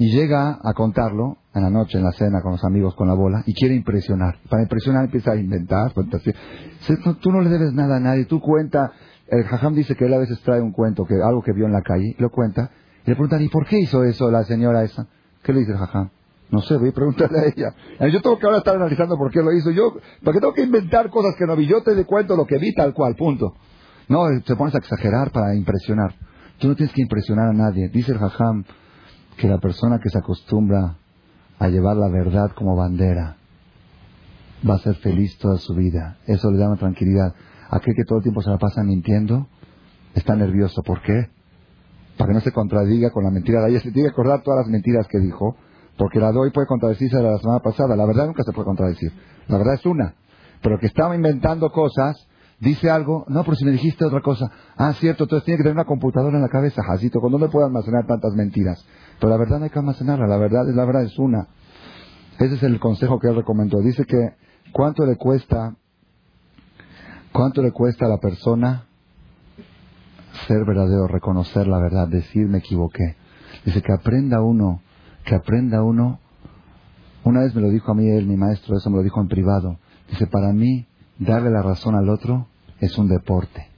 y llega a contarlo en la noche, en la cena, con los amigos, con la bola, y quiere impresionar. Para impresionar empieza a inventar, Tú no le debes nada a nadie, tú cuenta, el jajam dice que él a veces trae un cuento, que algo que vio en la calle, lo cuenta, y le preguntan, ¿y por qué hizo eso la señora esa? ¿Qué le dice el jajam? No sé, voy a preguntarle a ella. Yo tengo que ahora estar analizando por qué lo hizo. Yo, porque tengo que inventar cosas que no vi. Yo te cuento lo que vi tal cual, punto. No, se pones a exagerar para impresionar. Tú no tienes que impresionar a nadie. Dice el Jajam que la persona que se acostumbra a llevar la verdad como bandera va a ser feliz toda su vida. Eso le da una tranquilidad. Aquel que todo el tiempo se la pasa mintiendo está nervioso. ¿Por qué? Para que no se contradiga con la mentira de ayer. Se tiene que acordar todas las mentiras que dijo, porque la de hoy puede contradecirse de la semana pasada. La verdad nunca se puede contradecir. La verdad es una. Pero que estaba inventando cosas dice algo, no, pero si me dijiste otra cosa, ah, cierto, entonces tiene que tener una computadora en la cabeza, Jacito, cuando no me puedo almacenar tantas mentiras. Pero la verdad hay que almacenarla, la verdad es la verdad es una. Ese es el consejo que él recomendó. Dice que cuánto le cuesta, cuánto le cuesta a la persona ser verdadero, reconocer la verdad, decir me equivoqué. Dice que aprenda uno, que aprenda uno. Una vez me lo dijo a mí él, mi maestro, eso me lo dijo en privado. Dice, para mí, darle la razón al otro es un deporte.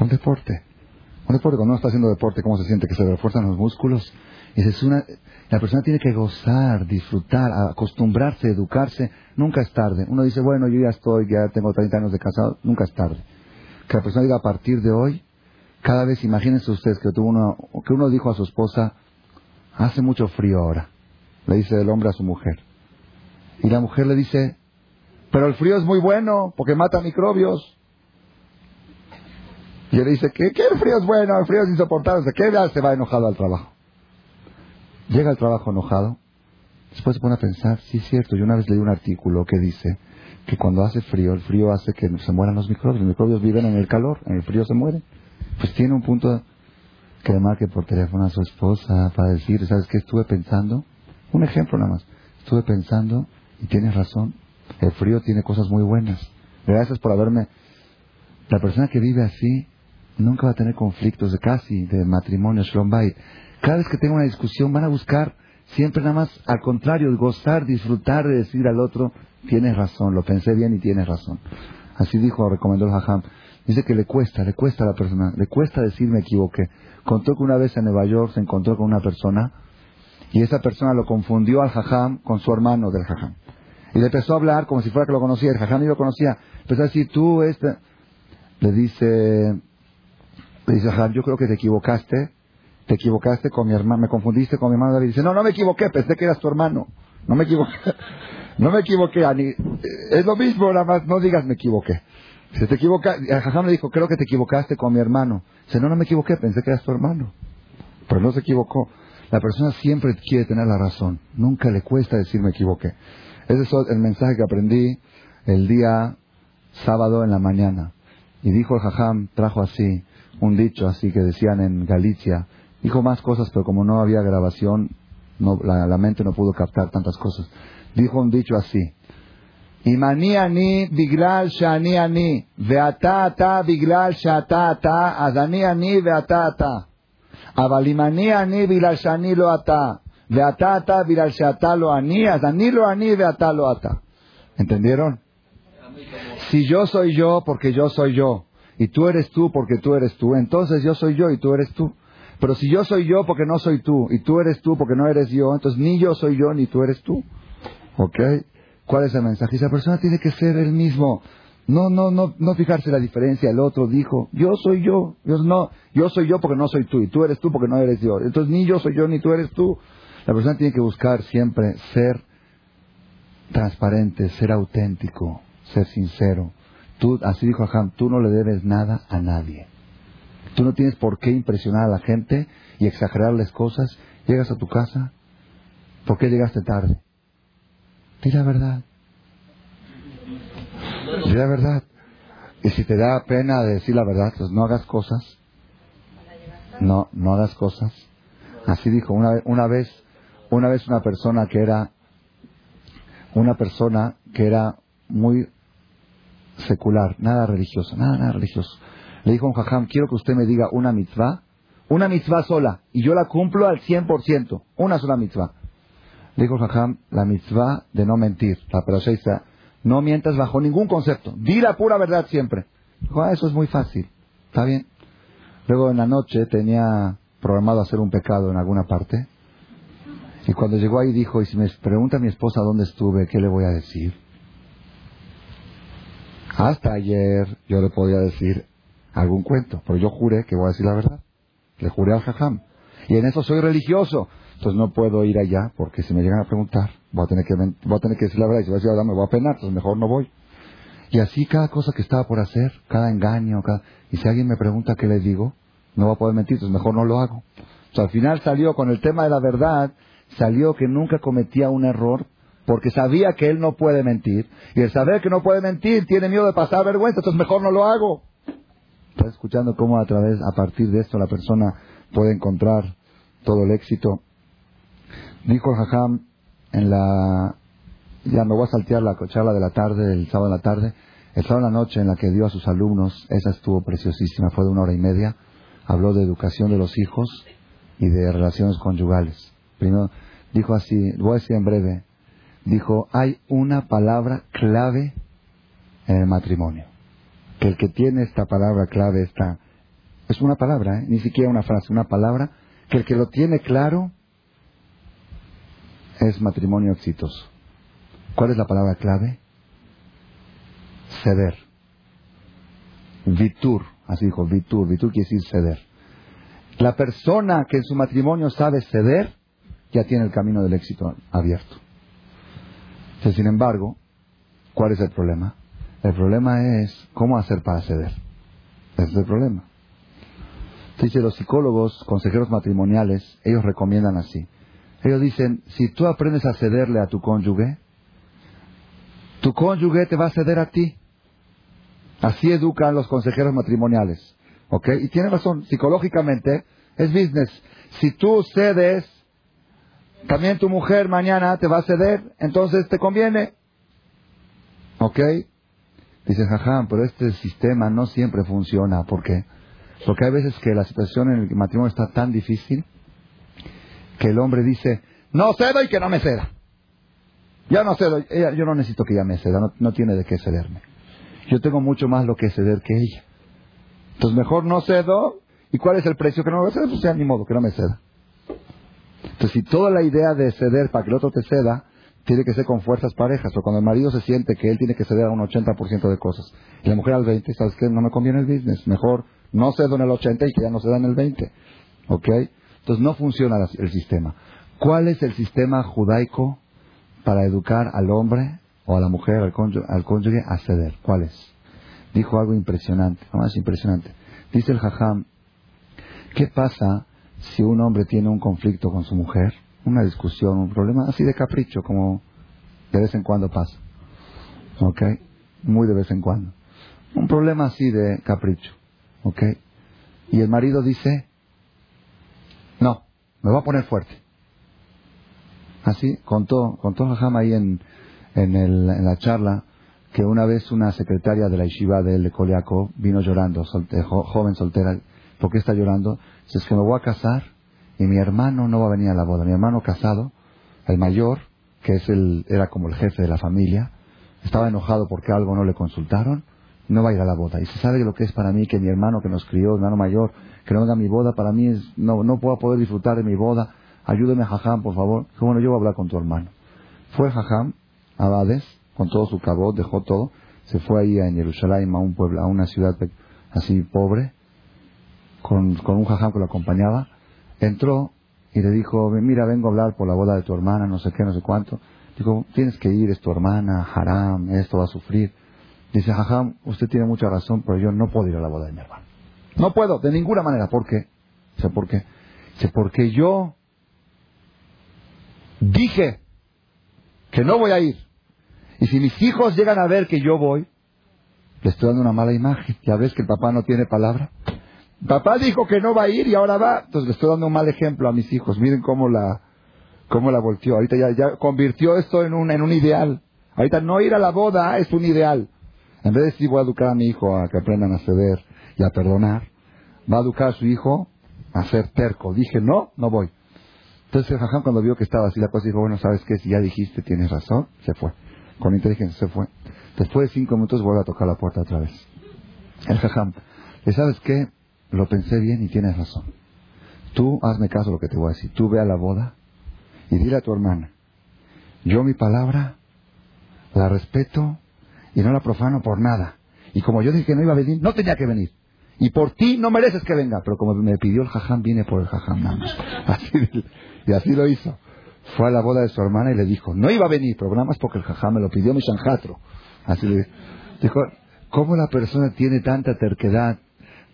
Un deporte. Un deporte, cuando uno está haciendo deporte, ¿cómo se siente? Que se refuerzan los músculos. Es una, la persona tiene que gozar, disfrutar, acostumbrarse, educarse. Nunca es tarde. Uno dice, bueno, yo ya estoy, ya tengo 30 años de casado. Nunca es tarde. Que la persona diga, a partir de hoy, cada vez, imagínense ustedes que, tuvo uno, que uno dijo a su esposa, hace mucho frío ahora. Le dice el hombre a su mujer. Y la mujer le dice, pero el frío es muy bueno porque mata microbios. Y él dice, ¿qué, qué el frío es bueno? El frío es insoportable. ¿De qué se va enojado al trabajo? Llega al trabajo enojado. Después se pone a pensar, sí es cierto, yo una vez leí un artículo que dice que cuando hace frío, el frío hace que se mueran los microbios. Los microbios viven en el calor, en el frío se mueren. Pues tiene un punto que le marque por teléfono a su esposa para decir, ¿sabes qué estuve pensando? Un ejemplo nada más. Estuve pensando y tienes razón. El frío tiene cosas muy buenas. Gracias por haberme... La persona que vive así nunca va a tener conflictos de casi, de matrimonio, Shlombait. Cada vez que tenga una discusión van a buscar siempre nada más al contrario, gozar, disfrutar de decir al otro, tienes razón, lo pensé bien y tienes razón. Así dijo, recomendó el Hajam. Dice que le cuesta, le cuesta a la persona, le cuesta decir me equivoqué. Contó que una vez en Nueva York se encontró con una persona y esa persona lo confundió al Hajam con su hermano del Hajam. Y le empezó a hablar como si fuera que lo conocía. El jajam ni lo conocía. Empezó a decir, tú, este... Le dice, dice, jajam, yo creo que te equivocaste. Te equivocaste con mi hermano. Me confundiste con mi hermano David. Dice, no, no me equivoqué. Pensé que eras tu hermano. No me equivoqué. no me equivoqué, Ani. Es lo mismo, nada más. No digas me equivoqué. Se te equivoca, jajam le dijo, creo que te equivocaste con mi hermano. Dice, no, no me equivoqué, pensé que eras tu hermano. Pero no se equivocó. La persona siempre quiere tener la razón. Nunca le cuesta decir me equivoqué. Ese es el mensaje que aprendí el día sábado en la mañana. Y dijo el Jajam, trajo así, un dicho así que decían en Galicia. Dijo más cosas, pero como no había grabación, no, la, mente no pudo captar tantas cosas. Dijo un dicho así. Imani ani biglal shani ani, veata ata biglal shata ata, adani ani veata ata. Avalimani ani biglal shani lo ata. Veatata viral lo anías, lo aní lo ata. ¿Entendieron? Si yo soy yo porque yo soy yo, y tú eres tú porque tú eres tú, entonces yo soy yo y tú eres tú. Pero si yo soy yo porque no soy tú, y tú eres tú porque no eres yo, entonces ni yo soy yo ni tú eres tú. ¿Ok? ¿Cuál es el mensaje? Esa persona tiene que ser el mismo. No, no, no, no fijarse la diferencia. El otro dijo, yo soy yo. Yo no, yo soy yo porque no soy tú y tú eres tú porque no eres yo. Entonces ni yo soy yo ni tú eres tú. La persona tiene que buscar siempre ser transparente, ser auténtico, ser sincero. Tú, así dijo Aham, tú no le debes nada a nadie. Tú no tienes por qué impresionar a la gente y exagerarles cosas. Llegas a tu casa, ¿por qué llegaste tarde? Di la verdad. Di la verdad. Y si te da pena decir la verdad, pues no hagas cosas. No, no hagas cosas. Así dijo una, una vez, una vez una persona que era, una persona que era muy secular, nada religioso, nada, nada religioso. Le dijo un jajam, quiero que usted me diga una mitzvah, una mitzvah sola, y yo la cumplo al 100%, una sola mitzvah. Le dijo jajam, la mitzvah de no mentir, la perashá no mientas bajo ningún concepto, di la pura verdad siempre. Dijo, ah, eso es muy fácil, está bien. Luego en la noche tenía programado hacer un pecado en alguna parte, y cuando llegó ahí dijo, y si me pregunta mi esposa dónde estuve, ¿qué le voy a decir? Hasta ayer yo le podía decir algún cuento, pero yo juré que voy a decir la verdad. Le juré al jajam. Y en eso soy religioso. Entonces no puedo ir allá porque si me llegan a preguntar, voy a tener que, decir la verdad. Y si voy a decir la verdad me voy a penar, entonces mejor no voy. Y así cada cosa que estaba por hacer, cada engaño, cada... y si alguien me pregunta qué le digo, no va a poder mentir, entonces mejor no lo hago. O al final salió con el tema de la verdad, salió que nunca cometía un error porque sabía que él no puede mentir. Y el saber que no puede mentir tiene miedo de pasar vergüenza, entonces mejor no lo hago. Estás escuchando cómo a través, a partir de esto, la persona puede encontrar todo el éxito. Dijo Jajam en la, ya me voy a saltear la charla de la tarde, el sábado de la tarde, el sábado de la noche en la que dio a sus alumnos, esa estuvo preciosísima, fue de una hora y media, habló de educación de los hijos y de relaciones conyugales. Primero, dijo así, voy a decir en breve, dijo, hay una palabra clave en el matrimonio. Que el que tiene esta palabra clave está, es una palabra, ¿eh? ni siquiera una frase, una palabra, que el que lo tiene claro es matrimonio exitoso. ¿Cuál es la palabra clave? Ceder. Vitur, así dijo, vitur, vitur quiere decir ceder. La persona que en su matrimonio sabe ceder, ya tiene el camino del éxito abierto sin embargo, ¿cuál es el problema? El problema es cómo hacer para ceder. Ese es el problema. Dice, los psicólogos, consejeros matrimoniales, ellos recomiendan así. Ellos dicen, si tú aprendes a cederle a tu cónyuge, tu cónyuge te va a ceder a ti. Así educan los consejeros matrimoniales. ¿Ok? Y tiene razón, psicológicamente es business. Si tú cedes también tu mujer mañana te va a ceder, entonces te conviene. ¿Ok? Dice Jajam, pero este sistema no siempre funciona. ¿Por qué? Porque hay veces que la situación en el matrimonio está tan difícil que el hombre dice, no cedo y que no me ceda. Ya no cedo, yo no necesito que ella me ceda, no, tiene de qué cederme. Yo tengo mucho más lo que ceder que ella. Entonces mejor no cedo. ¿Y cuál es el precio que no me a ceder? Pues ya ni modo, que no me ceda. Entonces, si toda la idea de ceder para que el otro te ceda, tiene que ser con fuerzas parejas, o cuando el marido se siente que él tiene que ceder a un 80% de cosas, y la mujer al 20%, ¿sabes qué? No me conviene el business, mejor no cedo en el 80% y que ya no ceda en el 20%. ¿Ok? Entonces, no funciona el sistema. ¿Cuál es el sistema judaico para educar al hombre o a la mujer, al cónyuge, al cónyuge a ceder? ¿Cuál es? Dijo algo impresionante, más impresionante. Dice el Jajam, ¿qué pasa si un hombre tiene un conflicto con su mujer, una discusión, un problema así de capricho, como de vez en cuando pasa. ¿Ok? Muy de vez en cuando. Un problema así de capricho. ¿Ok? Y el marido dice, no, me voy a poner fuerte. Así, contó, contó Jajama ahí en, en, el, en la charla que una vez una secretaria de la yeshiva de de Koliako, vino llorando, joven soltera, ¿Por qué está llorando? Es que me voy a casar y mi hermano no va a venir a la boda. Mi hermano casado, el mayor, que es el, era como el jefe de la familia, estaba enojado porque algo no le consultaron, no va a ir a la boda. Y se sabe lo que es para mí que mi hermano que nos crió, hermano mayor, que no venga a mi boda, para mí es, no, no puedo poder disfrutar de mi boda. Ayúdeme, Jajam, por favor. Bueno, yo voy a hablar con tu hermano. Fue Jajam a Bades, con todo su cabot, dejó todo, se fue ahí en Jerusalén, a un pueblo, a una ciudad así pobre, con, un jajam que lo acompañaba, entró y le dijo, mira, vengo a hablar por la boda de tu hermana, no sé qué, no sé cuánto. Digo, tienes que ir, es tu hermana, haram, esto va a sufrir. Dice, jajam, usted tiene mucha razón, pero yo no puedo ir a la boda de mi hermano. No puedo, de ninguna manera. ¿Por qué? Dice, ¿por qué? Dice, porque yo dije que no voy a ir. Y si mis hijos llegan a ver que yo voy, le estoy dando una mala imagen. Ya ves que el papá no tiene palabra. Papá dijo que no va a ir y ahora va. Entonces le estoy dando un mal ejemplo a mis hijos. Miren cómo la, cómo la volteó. Ahorita ya, ya convirtió esto en un, en un ideal. Ahorita no ir a la boda es un ideal. En vez de decir voy a educar a mi hijo a que aprendan a ceder y a perdonar, va a educar a su hijo a ser terco. Dije no, no voy. Entonces el jajam cuando vio que estaba así la cosa dijo, bueno, ¿sabes qué? Si ya dijiste, tienes razón, se fue. Con inteligencia se fue. Después de cinco minutos vuelve a tocar la puerta otra vez. El jajam, ¿sabes qué? Lo pensé bien y tienes razón. Tú hazme caso lo que te voy a decir. Tú ve a la boda y dile a tu hermana, yo mi palabra la respeto y no la profano por nada. Y como yo dije que no iba a venir, no tenía que venir. Y por ti no mereces que venga. Pero como me pidió el jajam, viene por el jajam nada más. Así, y así lo hizo. Fue a la boda de su hermana y le dijo, no iba a venir, pero nada más porque el jajam me lo pidió mi shanjatro. Así le dijo, ¿cómo la persona tiene tanta terquedad?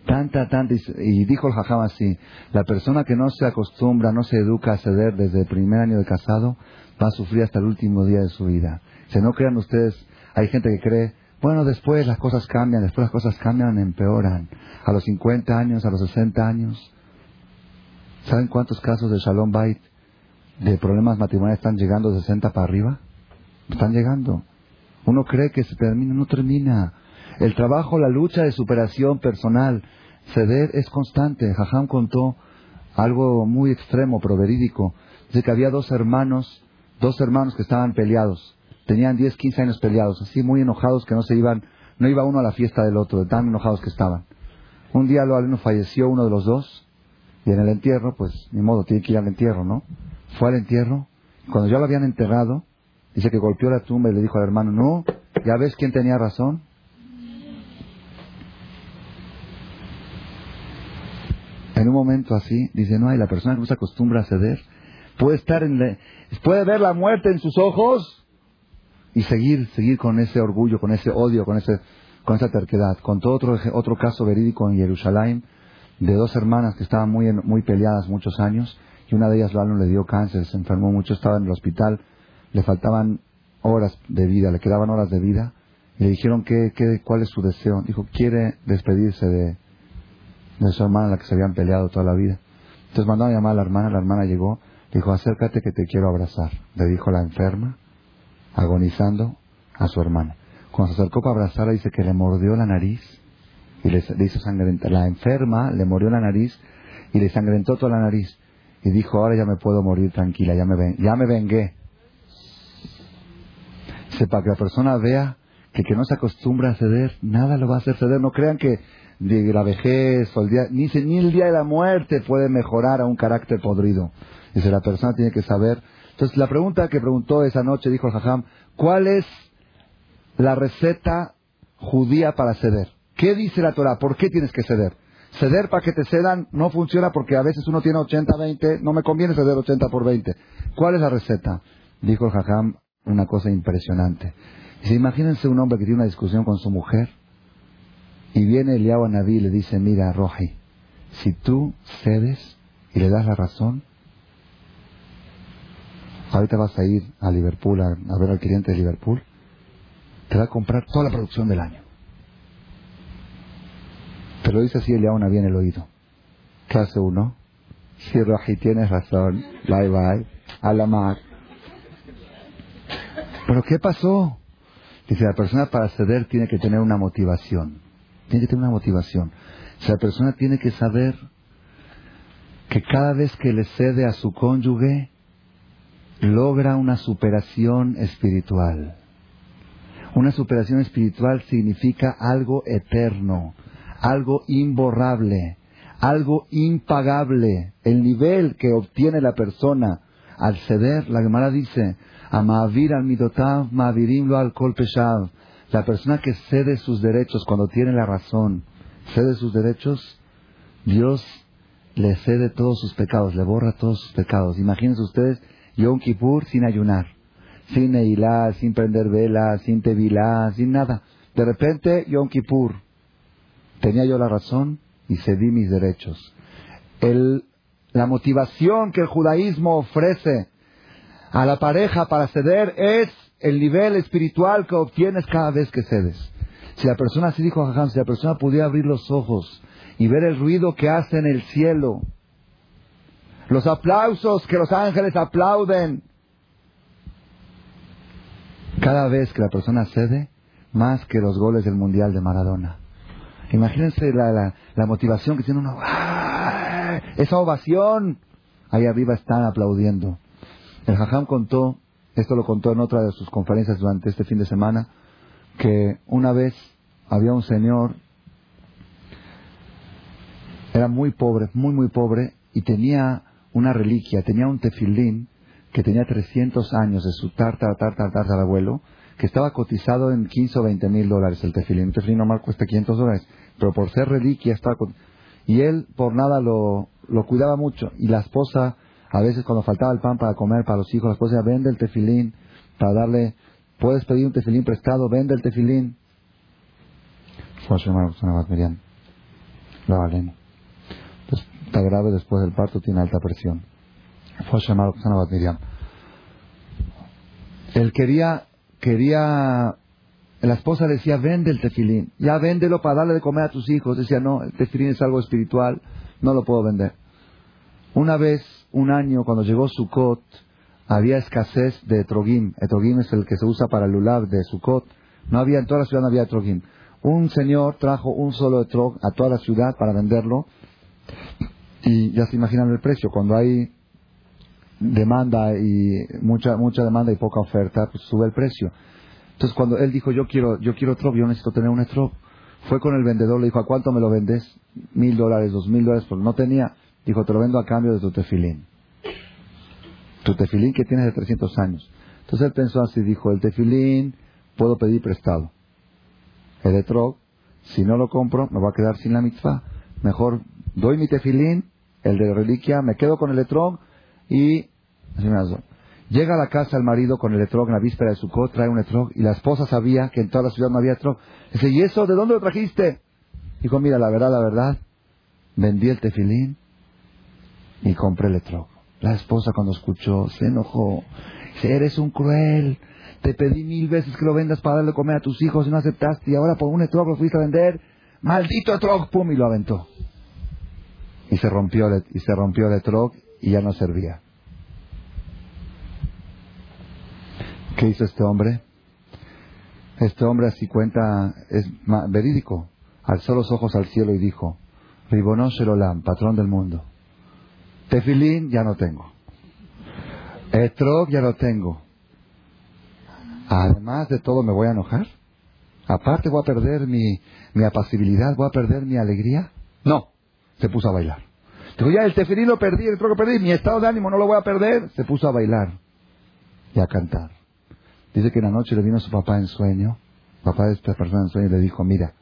Tanta, tanta, y dijo el jajam así, la persona que no se acostumbra, no se educa a ceder desde el primer año de casado, va a sufrir hasta el último día de su vida. Si no crean ustedes, hay gente que cree, bueno, después las cosas cambian, después las cosas cambian, empeoran. A los 50 años, a los 60 años. ¿Saben cuántos casos de Shalom Bait, de problemas matrimoniales están llegando de 60 para arriba? Están llegando. Uno cree que se termina, no termina. El trabajo, la lucha de superación personal, ceder es constante. Jajam contó algo muy extremo, pero verídico. Dice que había dos hermanos, dos hermanos que estaban peleados. Tenían 10, 15 años peleados, así muy enojados que no se iban, no iba uno a la fiesta del otro, de tan enojados que estaban. Un día lo alumno falleció uno de los dos, y en el entierro, pues ni modo, tiene que ir al entierro, ¿no? Fue al entierro, cuando ya lo habían enterrado, dice que golpeó la tumba y le dijo al hermano, no, ya ves quién tenía razón. En un momento así, dice, no hay, la persona que no se acostumbra a ceder, puede estar en, puede ver la muerte en sus ojos, y seguir, seguir con ese orgullo, con ese odio, con ese, con esa terquedad. Contó otro, otro caso verídico en Jerusalén de dos hermanas que estaban muy, muy peleadas muchos años y una de ellas lo le dio cáncer, se enfermó mucho, estaba en el hospital, le faltaban horas de vida, le quedaban horas de vida y le dijeron que, cuál es su deseo. Dijo, quiere despedirse de, de su hermana, la que se habían peleado toda la vida. Entonces mandó a llamar a la hermana, la hermana llegó, dijo, acércate que te quiero abrazar. Le dijo la enferma, agonizando a su hermana. Cuando se acercó para abrazarla, dice que le mordió la nariz y le, hizo sangrentar. La enferma le mordió la nariz y le sangrentó toda la nariz. Y dijo, ahora ya me puedo morir tranquila, ya me, ven, ya me vengué. Sepa que la persona vea que que no se acostumbra a ceder, nada lo va a hacer ceder. No crean que de la vejez o el día, ni, ni el día de la muerte puede mejorar a un carácter podrido. Dice, la persona tiene que saber entonces, la pregunta que preguntó esa noche, dijo el Jajam, ¿cuál es la receta judía para ceder? ¿Qué dice la Torah? ¿Por qué tienes que ceder? Ceder para que te cedan no funciona porque a veces uno tiene 80-20, no me conviene ceder 80 por 20. ¿Cuál es la receta? Dijo el Jajam una cosa impresionante. Dice, imagínense un hombre que tiene una discusión con su mujer y viene Eliyahu a Naví y le dice, mira, Roji, si tú cedes y le das la razón, ahorita vas a ir a Liverpool a, ver al cliente de Liverpool, te va a comprar toda la producción del año. Te lo dice así Eliauna bien el oído. ¿Qué hace uno? Sí, Raji, tienes razón. Bye bye. A la mar. ¿Pero qué pasó? Dice, la persona para ceder tiene que tener una motivación. Tiene que tener una motivación. La persona tiene que saber que cada vez que le cede a su cónyuge, logra una superación espiritual. Una superación espiritual significa algo eterno, algo imborrable, algo impagable. El nivel que obtiene la persona al ceder, la Gemara dice, Amavir al midotav, lo al kolpeshav. La persona que cede sus derechos cuando tiene la razón, cede sus derechos, Dios le cede todos sus pecados, le borra todos sus pecados. Imagínense ustedes Yom Kippur sin ayunar. sin Neilá, sin prender velas, sin Tevilá, sin nada. De repente, Yom Kippur, tenía yo la razón y cedí mis derechos. La motivación que el judaísmo ofrece a la pareja para ceder es el nivel espiritual que obtienes cada vez que cedes. Si la persona, así dijo Jajam, si la persona pudiera abrir los ojos y ver el ruido que hace en el cielo, los aplausos que los ángeles aplauden, cada vez que la persona cede, más que los goles del Mundial de Maradona. Imagínense la, la, motivación que tiene uno. Esa ovación. Ahí arriba están aplaudiendo. El Jajam contó, esto lo contó en otra de sus conferencias durante este fin de semana, que una vez había un señor, era muy pobre, muy, muy pobre, y tenía una reliquia, tenía un tefilín que tenía 300 años de su tartar, tartar, tartar abuelo, que estaba cotizado en 15 o 20 mil dólares el tefilín. Un tefilín normal cuesta 500 dólares, pero por ser reliquia estaba... Y él por nada lo, lo cuidaba mucho. Y la esposa, a veces cuando faltaba el pan para comer para los hijos, la esposa decía, vende el tefilín para darle... Puedes pedir un tefilín prestado, vende el tefilín. La valena. Pues, está grave después del parto, tiene alta presión. Él quería quería, la esposa decía, vende el tefilín, ya véndelo para darle de comer a tus hijos. Decía, no, el tefilín es algo espiritual, no lo puedo vender. Una vez, un año, cuando llegó Sukkot, había escasez de etrogim. Etrogim es el que se usa para el lulav de Sukkot. No había, en toda la ciudad no había etrogim. Un señor trajo un solo etrog a toda la ciudad para venderlo. Y ya se imaginan el precio. Cuando hay demanda y mucha mucha demanda y poca oferta, pues sube el precio. Entonces cuando él dijo yo quiero yo quiero trop, yo necesito tener un trop, fue con el vendedor, le dijo ¿a cuánto me lo vendes? Mil dólares, dos mil dólares, porque no tenía. Dijo te lo vendo a cambio de tu tefilín. Tu tefilín que tienes de 300 años. Entonces él pensó así, dijo el tefilín puedo pedir prestado. El de trop, si no lo compro me voy a quedar sin la mitzvah. Mejor doy mi tefilín, el de reliquia, me quedo con el etrog y llega a la casa el marido con el etrog en la víspera de su Sukkot, trae un etrog y la esposa sabía que en toda la ciudad no había etrog. Dice, ¿y eso de dónde lo trajiste? Dijo, mira, la verdad, la verdad, vendí el tefilín y compré el etrog. La esposa cuando escuchó se enojó. Dice, eres un cruel. Te pedí mil veces que lo vendas para darle comer a tus hijos y no aceptaste. Y ahora por un etrog lo fuiste a vender. Maldito etrog, pum, y lo aventó. Y se rompió el, y se rompió el etrog y ya no servía. ¿Qué hizo este hombre? Este hombre así cuenta, es verídico. Alzó los ojos al cielo y dijo, Ribono Sherolam, patrón del mundo. Tefilín ya no tengo. Etrog ya no tengo. Además de todo me voy a enojar. Aparte voy a perder mi, mi apacibilidad, voy a perder mi alegría. No, se puso a bailar. Dijo, ya el tefilín lo perdí, el que perdí, mi estado de ánimo no lo voy a perder. Se puso a bailar y a cantar. Dice que en la noche le vino su papá en sueño, papá de esta persona en sueño, le dijo, mira,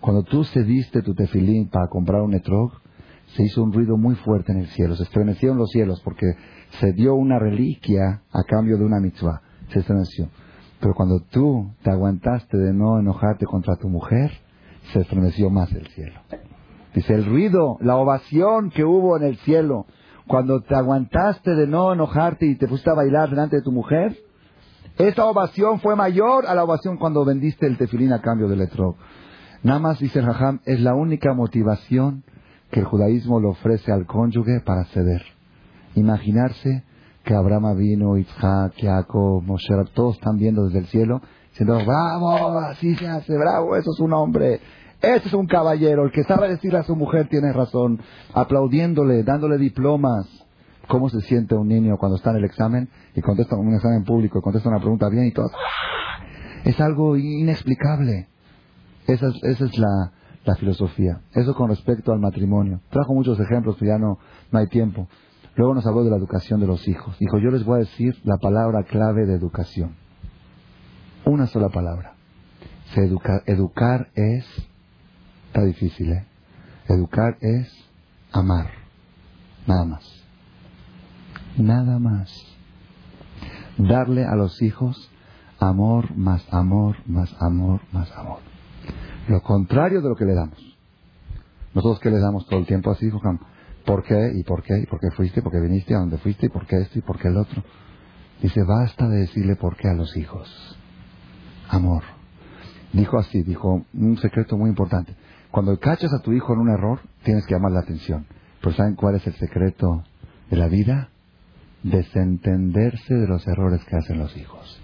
cuando tú cediste tu tefilín para comprar un etrog, se hizo un ruido muy fuerte en el cielo, se estremecieron los cielos porque se dio una reliquia a cambio de una mitzvah, se estremeció. Pero cuando tú te aguantaste de no enojarte contra tu mujer, se estremeció más el cielo. Dice, el ruido, la ovación que hubo en el cielo, cuando te aguantaste de no enojarte y te fuiste a bailar delante de tu mujer, esa ovación fue mayor a la ovación cuando vendiste el tefilín a cambio del etrog. Nada más, dice el Jajam, es la única motivación que el judaísmo le ofrece al cónyuge para ceder. Imaginarse que Abraham vino, Isaac, Jacob, Moshe, todos están viendo desde el cielo, diciendo, bravo, así se hace, bravo, eso es un hombre, este es un caballero, el que sabe decirle a su mujer tiene razón, aplaudiéndole, dándole diplomas. ¿Cómo se siente un niño cuando está en el examen y contesta un examen público contesta una pregunta bien y todo? Es algo inexplicable. Esa es, la, la, filosofía. Eso con respecto al matrimonio. Trajo muchos ejemplos, pero ya no, no hay tiempo. Luego nos habló de la educación de los hijos. Dijo, yo les voy a decir la palabra clave de educación. Una sola palabra. Se educa, educar es Está difícil, ¿eh? Educar es amar. Nada más. Nada más. darle a los hijos amor, más amor, más amor, más amor. Lo contrario de lo que le damos. Nosotros que le damos todo el tiempo así, hijo, ¿por qué? ¿Y por qué? ¿Y por qué fuiste? ¿Por qué viniste? ¿A dónde fuiste? ¿Y por qué esto? ¿Y por qué el otro? Dice, basta de decirle por qué a los hijos. Amor. Dijo así, dijo un secreto muy importante. Cuando cachas a tu hijo en un error, tienes que llamar la atención. Pero ¿saben cuál es el secreto de la vida? Desentenderse de los errores que hacen los hijos.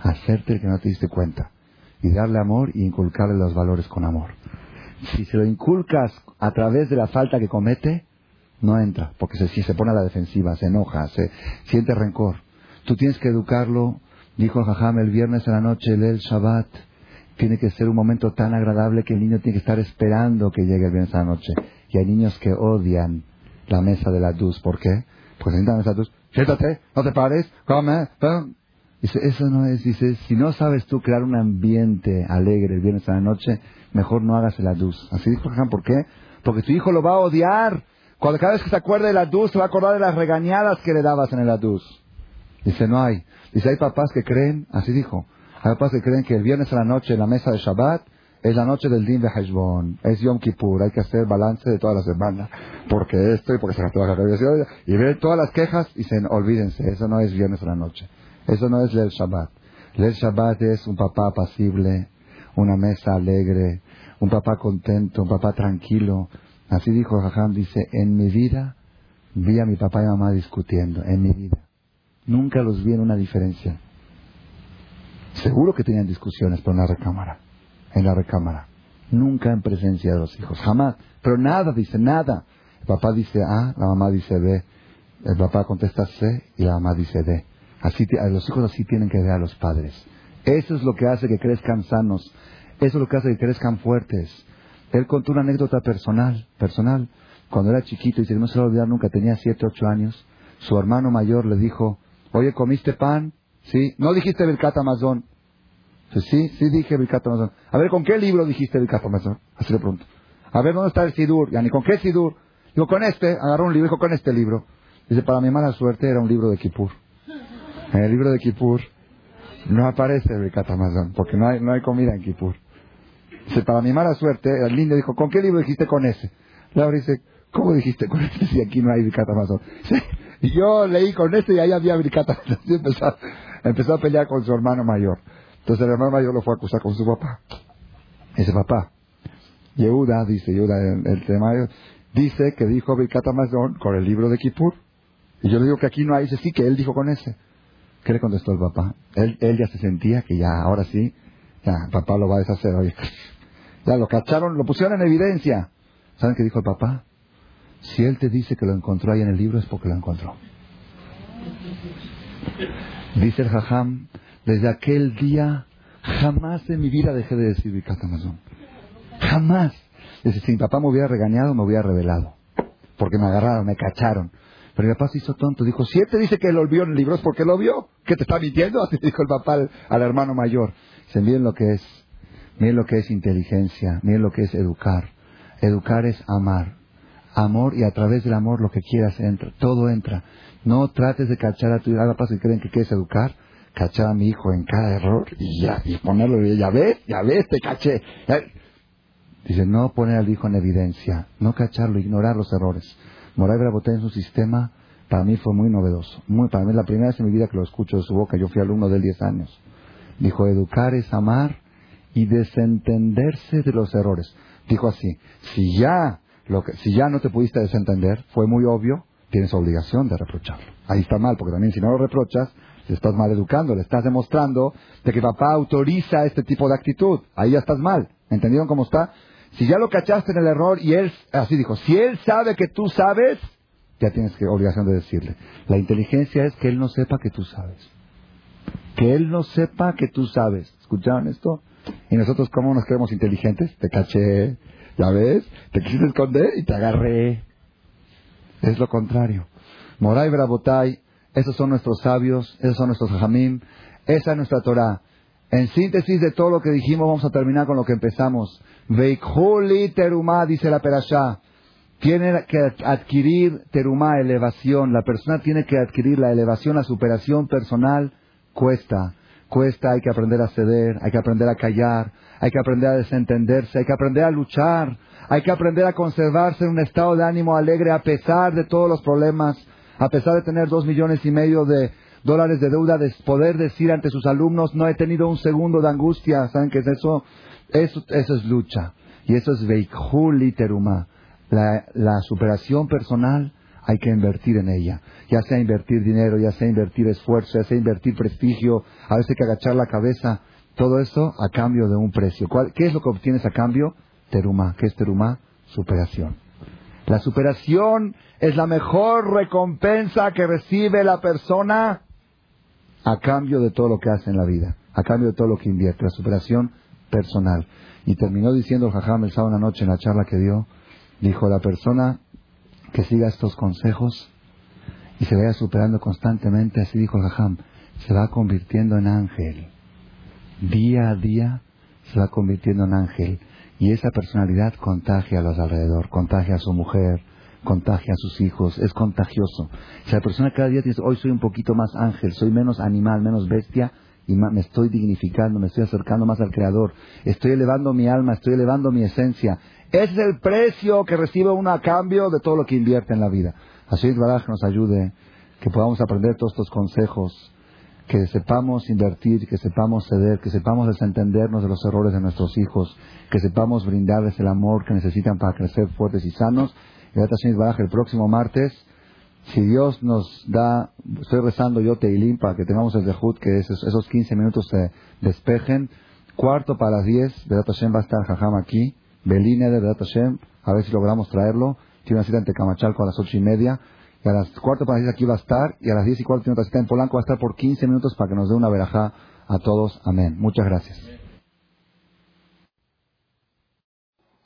Hacerte el que no te diste cuenta. Y darle amor y inculcarle los valores con amor. Si se lo inculcas a través de la falta que comete, no entra, porque se, se pone a la defensiva, se enoja, se siente rencor. Tú tienes que educarlo, dijo Jajam el viernes en la noche, el Shabbat. Tiene que ser un momento tan agradable que el niño tiene que estar esperando que llegue el viernes a la noche. Y hay niños que odian la mesa de la luz. ¿Por qué? Porque mesa de luz. Siéntate, no te pares, come. Dice, eso no es, dice, si no sabes tú crear un ambiente alegre el viernes a la noche, mejor no hagas el luz. Así dijo ¿por qué? Porque tu hijo lo va a odiar. Cuando cada vez que se acuerde del adus, se va a acordar de las regañadas que le dabas en el adus. Dice, no hay. Dice, hay papás que creen, así dijo, hay papás que creen que el viernes a la noche en la mesa de Shabbat es la noche del Din de Heshbon, es Yom Kippur, hay que hacer balance de toda la semana, porque esto y porque se gastó la y ver todas las quejas y se olvídense, eso no es viernes a la noche, eso no es el Shabbat. El Shabbat es un papá apacible, una mesa alegre, un papá contento, un papá tranquilo. Así dijo Jajam, dice, en mi vida vi a mi papá y mamá discutiendo, en mi vida. Nunca los vi en una diferencia. Seguro que tenían discusiones, pero en la recámara. En la recámara. Nunca en presencia de los hijos. Jamás. Pero nada, dice, nada. El papá dice A, la mamá dice B. El papá contesta C y la mamá dice D. Así, los hijos así tienen que ver a los padres. Eso es lo que hace que crezcan sanos. Eso es lo que hace que crezcan fuertes. Él contó una anécdota personal, personal. Cuando era chiquito, dice que no se lo a olvidar nunca, tenía 7, 8 años. Su hermano mayor le dijo, Oye, ¿comiste pan? Sí. ¿No dijiste Birkat Amazon? Sí, sí dije Birkat Amazon. A ver, ¿con qué libro dijiste Birkat Amazon? Así le pregunto. A ver, ¿dónde está el Sidur? Ya ni con qué Sidur. Digo, con este. Agarró un libro, dijo, con este libro. Dice, para mi mala suerte era un libro de Kippur. En el libro de Kippur no aparece Birkat porque no hay, no hay comida en Kippur. Dice, para mi mala suerte, el niño dijo, ¿con qué libro dijiste con ese? Laura dice, ¿cómo dijiste con ese si aquí no hay Birkat? Y yo leí con este y ahí había bricata. empezó, empezó a pelear con su hermano mayor. Entonces el hermano mayor lo fue a acusar con su papá. Dice, papá, Yehuda, dice Yehuda, el, el tema, dice que dijo Birkat con el libro de Kippur. Y yo le digo que aquí no hay, dice, sí, que él dijo con ese. ¿Qué le contestó el papá? Él, él ya se sentía que ya, ahora sí, ya, papá lo va a deshacer. Oye, ya lo cacharon, lo pusieron en evidencia. ¿Saben qué dijo el papá? Si él te dice que lo encontró ahí en el libro es porque lo encontró. Dice el Jajam, desde aquel día jamás en mi vida dejé de decir Birkat Amazon. Jamás. Dice, si mi papá me hubiera regañado, me hubiera revelado. Porque me agarraron, me cacharon. Pero mi papá se hizo tonto. Dijo, si él te dice que lo vio en el libro es porque lo vio. ¿Que te está mintiendo? Así dijo el papá al, hermano mayor. Dice, miren lo que es. Miren lo que es inteligencia. Miren lo que es educar. Educar es amar amor y a través del amor lo que quieras entra, todo entra. No trates de cachar a tu hijo, paso y creen que quieres educar, cachar a mi hijo en cada error y ya, y ponerlo, ya ves, ya ves, te caché. Dice, no poner al hijo en evidencia, no cacharlo, ignorar los errores. Moray Braboté en su sistema, para mí fue muy novedoso. Muy, para mí la primera vez en mi vida que lo escucho de su boca, yo fui alumno de él 10 años. Dijo, educar es amar y desentenderse de los errores. Dijo así, si ya si ya no te pudiste desentender, fue muy obvio, tienes obligación de reprocharlo. Ahí está mal, porque también si no lo reprochas, le estás mal educando, le estás demostrando de que papá autoriza este tipo de actitud. Ahí ya estás mal. ¿Entendieron cómo está? Si ya lo cachaste en el error y él, así dijo, si él sabe que tú sabes, ya tienes que obligación de decirle. La inteligencia es que él no sepa que tú sabes. Que él no sepa que tú sabes. ¿Escucharon esto? Y nosotros, ¿cómo nos creemos inteligentes? Te caché, ¿Ya ves? Te quisiste esconder y te agarré. Es lo contrario. Moray Brabotay, esos son nuestros sabios, esos son nuestros jamim, esa es nuestra Torah. En síntesis de todo lo que dijimos, vamos a terminar con lo que empezamos. Veikhuli terumá, dice la perashá. Tiene que adquirir terumá, elevación. La persona tiene que adquirir la elevación, la superación personal Cuesta, cuesta, hay que aprender a ceder, hay que aprender a callar, hay que aprender a desentenderse, hay que aprender a luchar, hay que aprender a conservarse en un estado de ánimo alegre a pesar de todos los problemas, a pesar de tener dos millones y medio de dólares de deuda, de poder decir ante sus alumnos, no he tenido un segundo de angustia, ¿saben qué es eso? Eso, eso es lucha. Y eso es literuma. La, la superación personal hay que invertir en ella. Ya sea invertir dinero, ya sea invertir esfuerzo, ya sea invertir prestigio, a veces hay que agachar la cabeza. Todo eso a cambio de un precio. ¿Qué es lo que obtienes a cambio? Teruma. ¿Qué es teruma? Superación. La superación es la mejor recompensa que recibe la persona a cambio de todo lo que hace en la vida, a cambio de todo lo que invierte. La superación personal. Y terminó diciendo el Jajam el sábado noche en la charla que dio, dijo la persona que siga estos consejos y se vaya superando constantemente, así dijo el Jajam, se va convirtiendo en ángel. Día a día se va convirtiendo en ángel. Y esa personalidad contagia a los alrededor, contagia a su mujer, contagia a sus hijos, es contagioso. Si la persona cada día dice, hoy soy un poquito más ángel, soy menos animal, menos bestia, y me estoy dignificando, me estoy acercando más al Creador, estoy elevando mi alma, estoy elevando mi esencia. Ese es el precio que recibe uno a cambio de todo lo que invierte en la vida. Así Baraj nos ayude, que podamos aprender todos estos consejos, que sepamos invertir, que sepamos ceder, que sepamos desentendernos de los errores de nuestros hijos, que sepamos brindarles el amor que necesitan para crecer fuertes y sanos. El próximo martes si Dios nos da, estoy rezando yo Teilim para que tengamos el dejud, que esos, esos 15 minutos se despejen. Cuarto para las 10, Bedat Hashem va a estar Jajam aquí. Beline de Bedat Hashem, a ver si logramos traerlo. Tiene una cita en Tecamachalco a las ocho y media. Y a las cuarto para las 10 aquí va a estar. Y a las 10 y cuarto tiene otra cita en Polanco. Va a estar por 15 minutos para que nos dé una verajá a todos. Amén. Muchas gracias.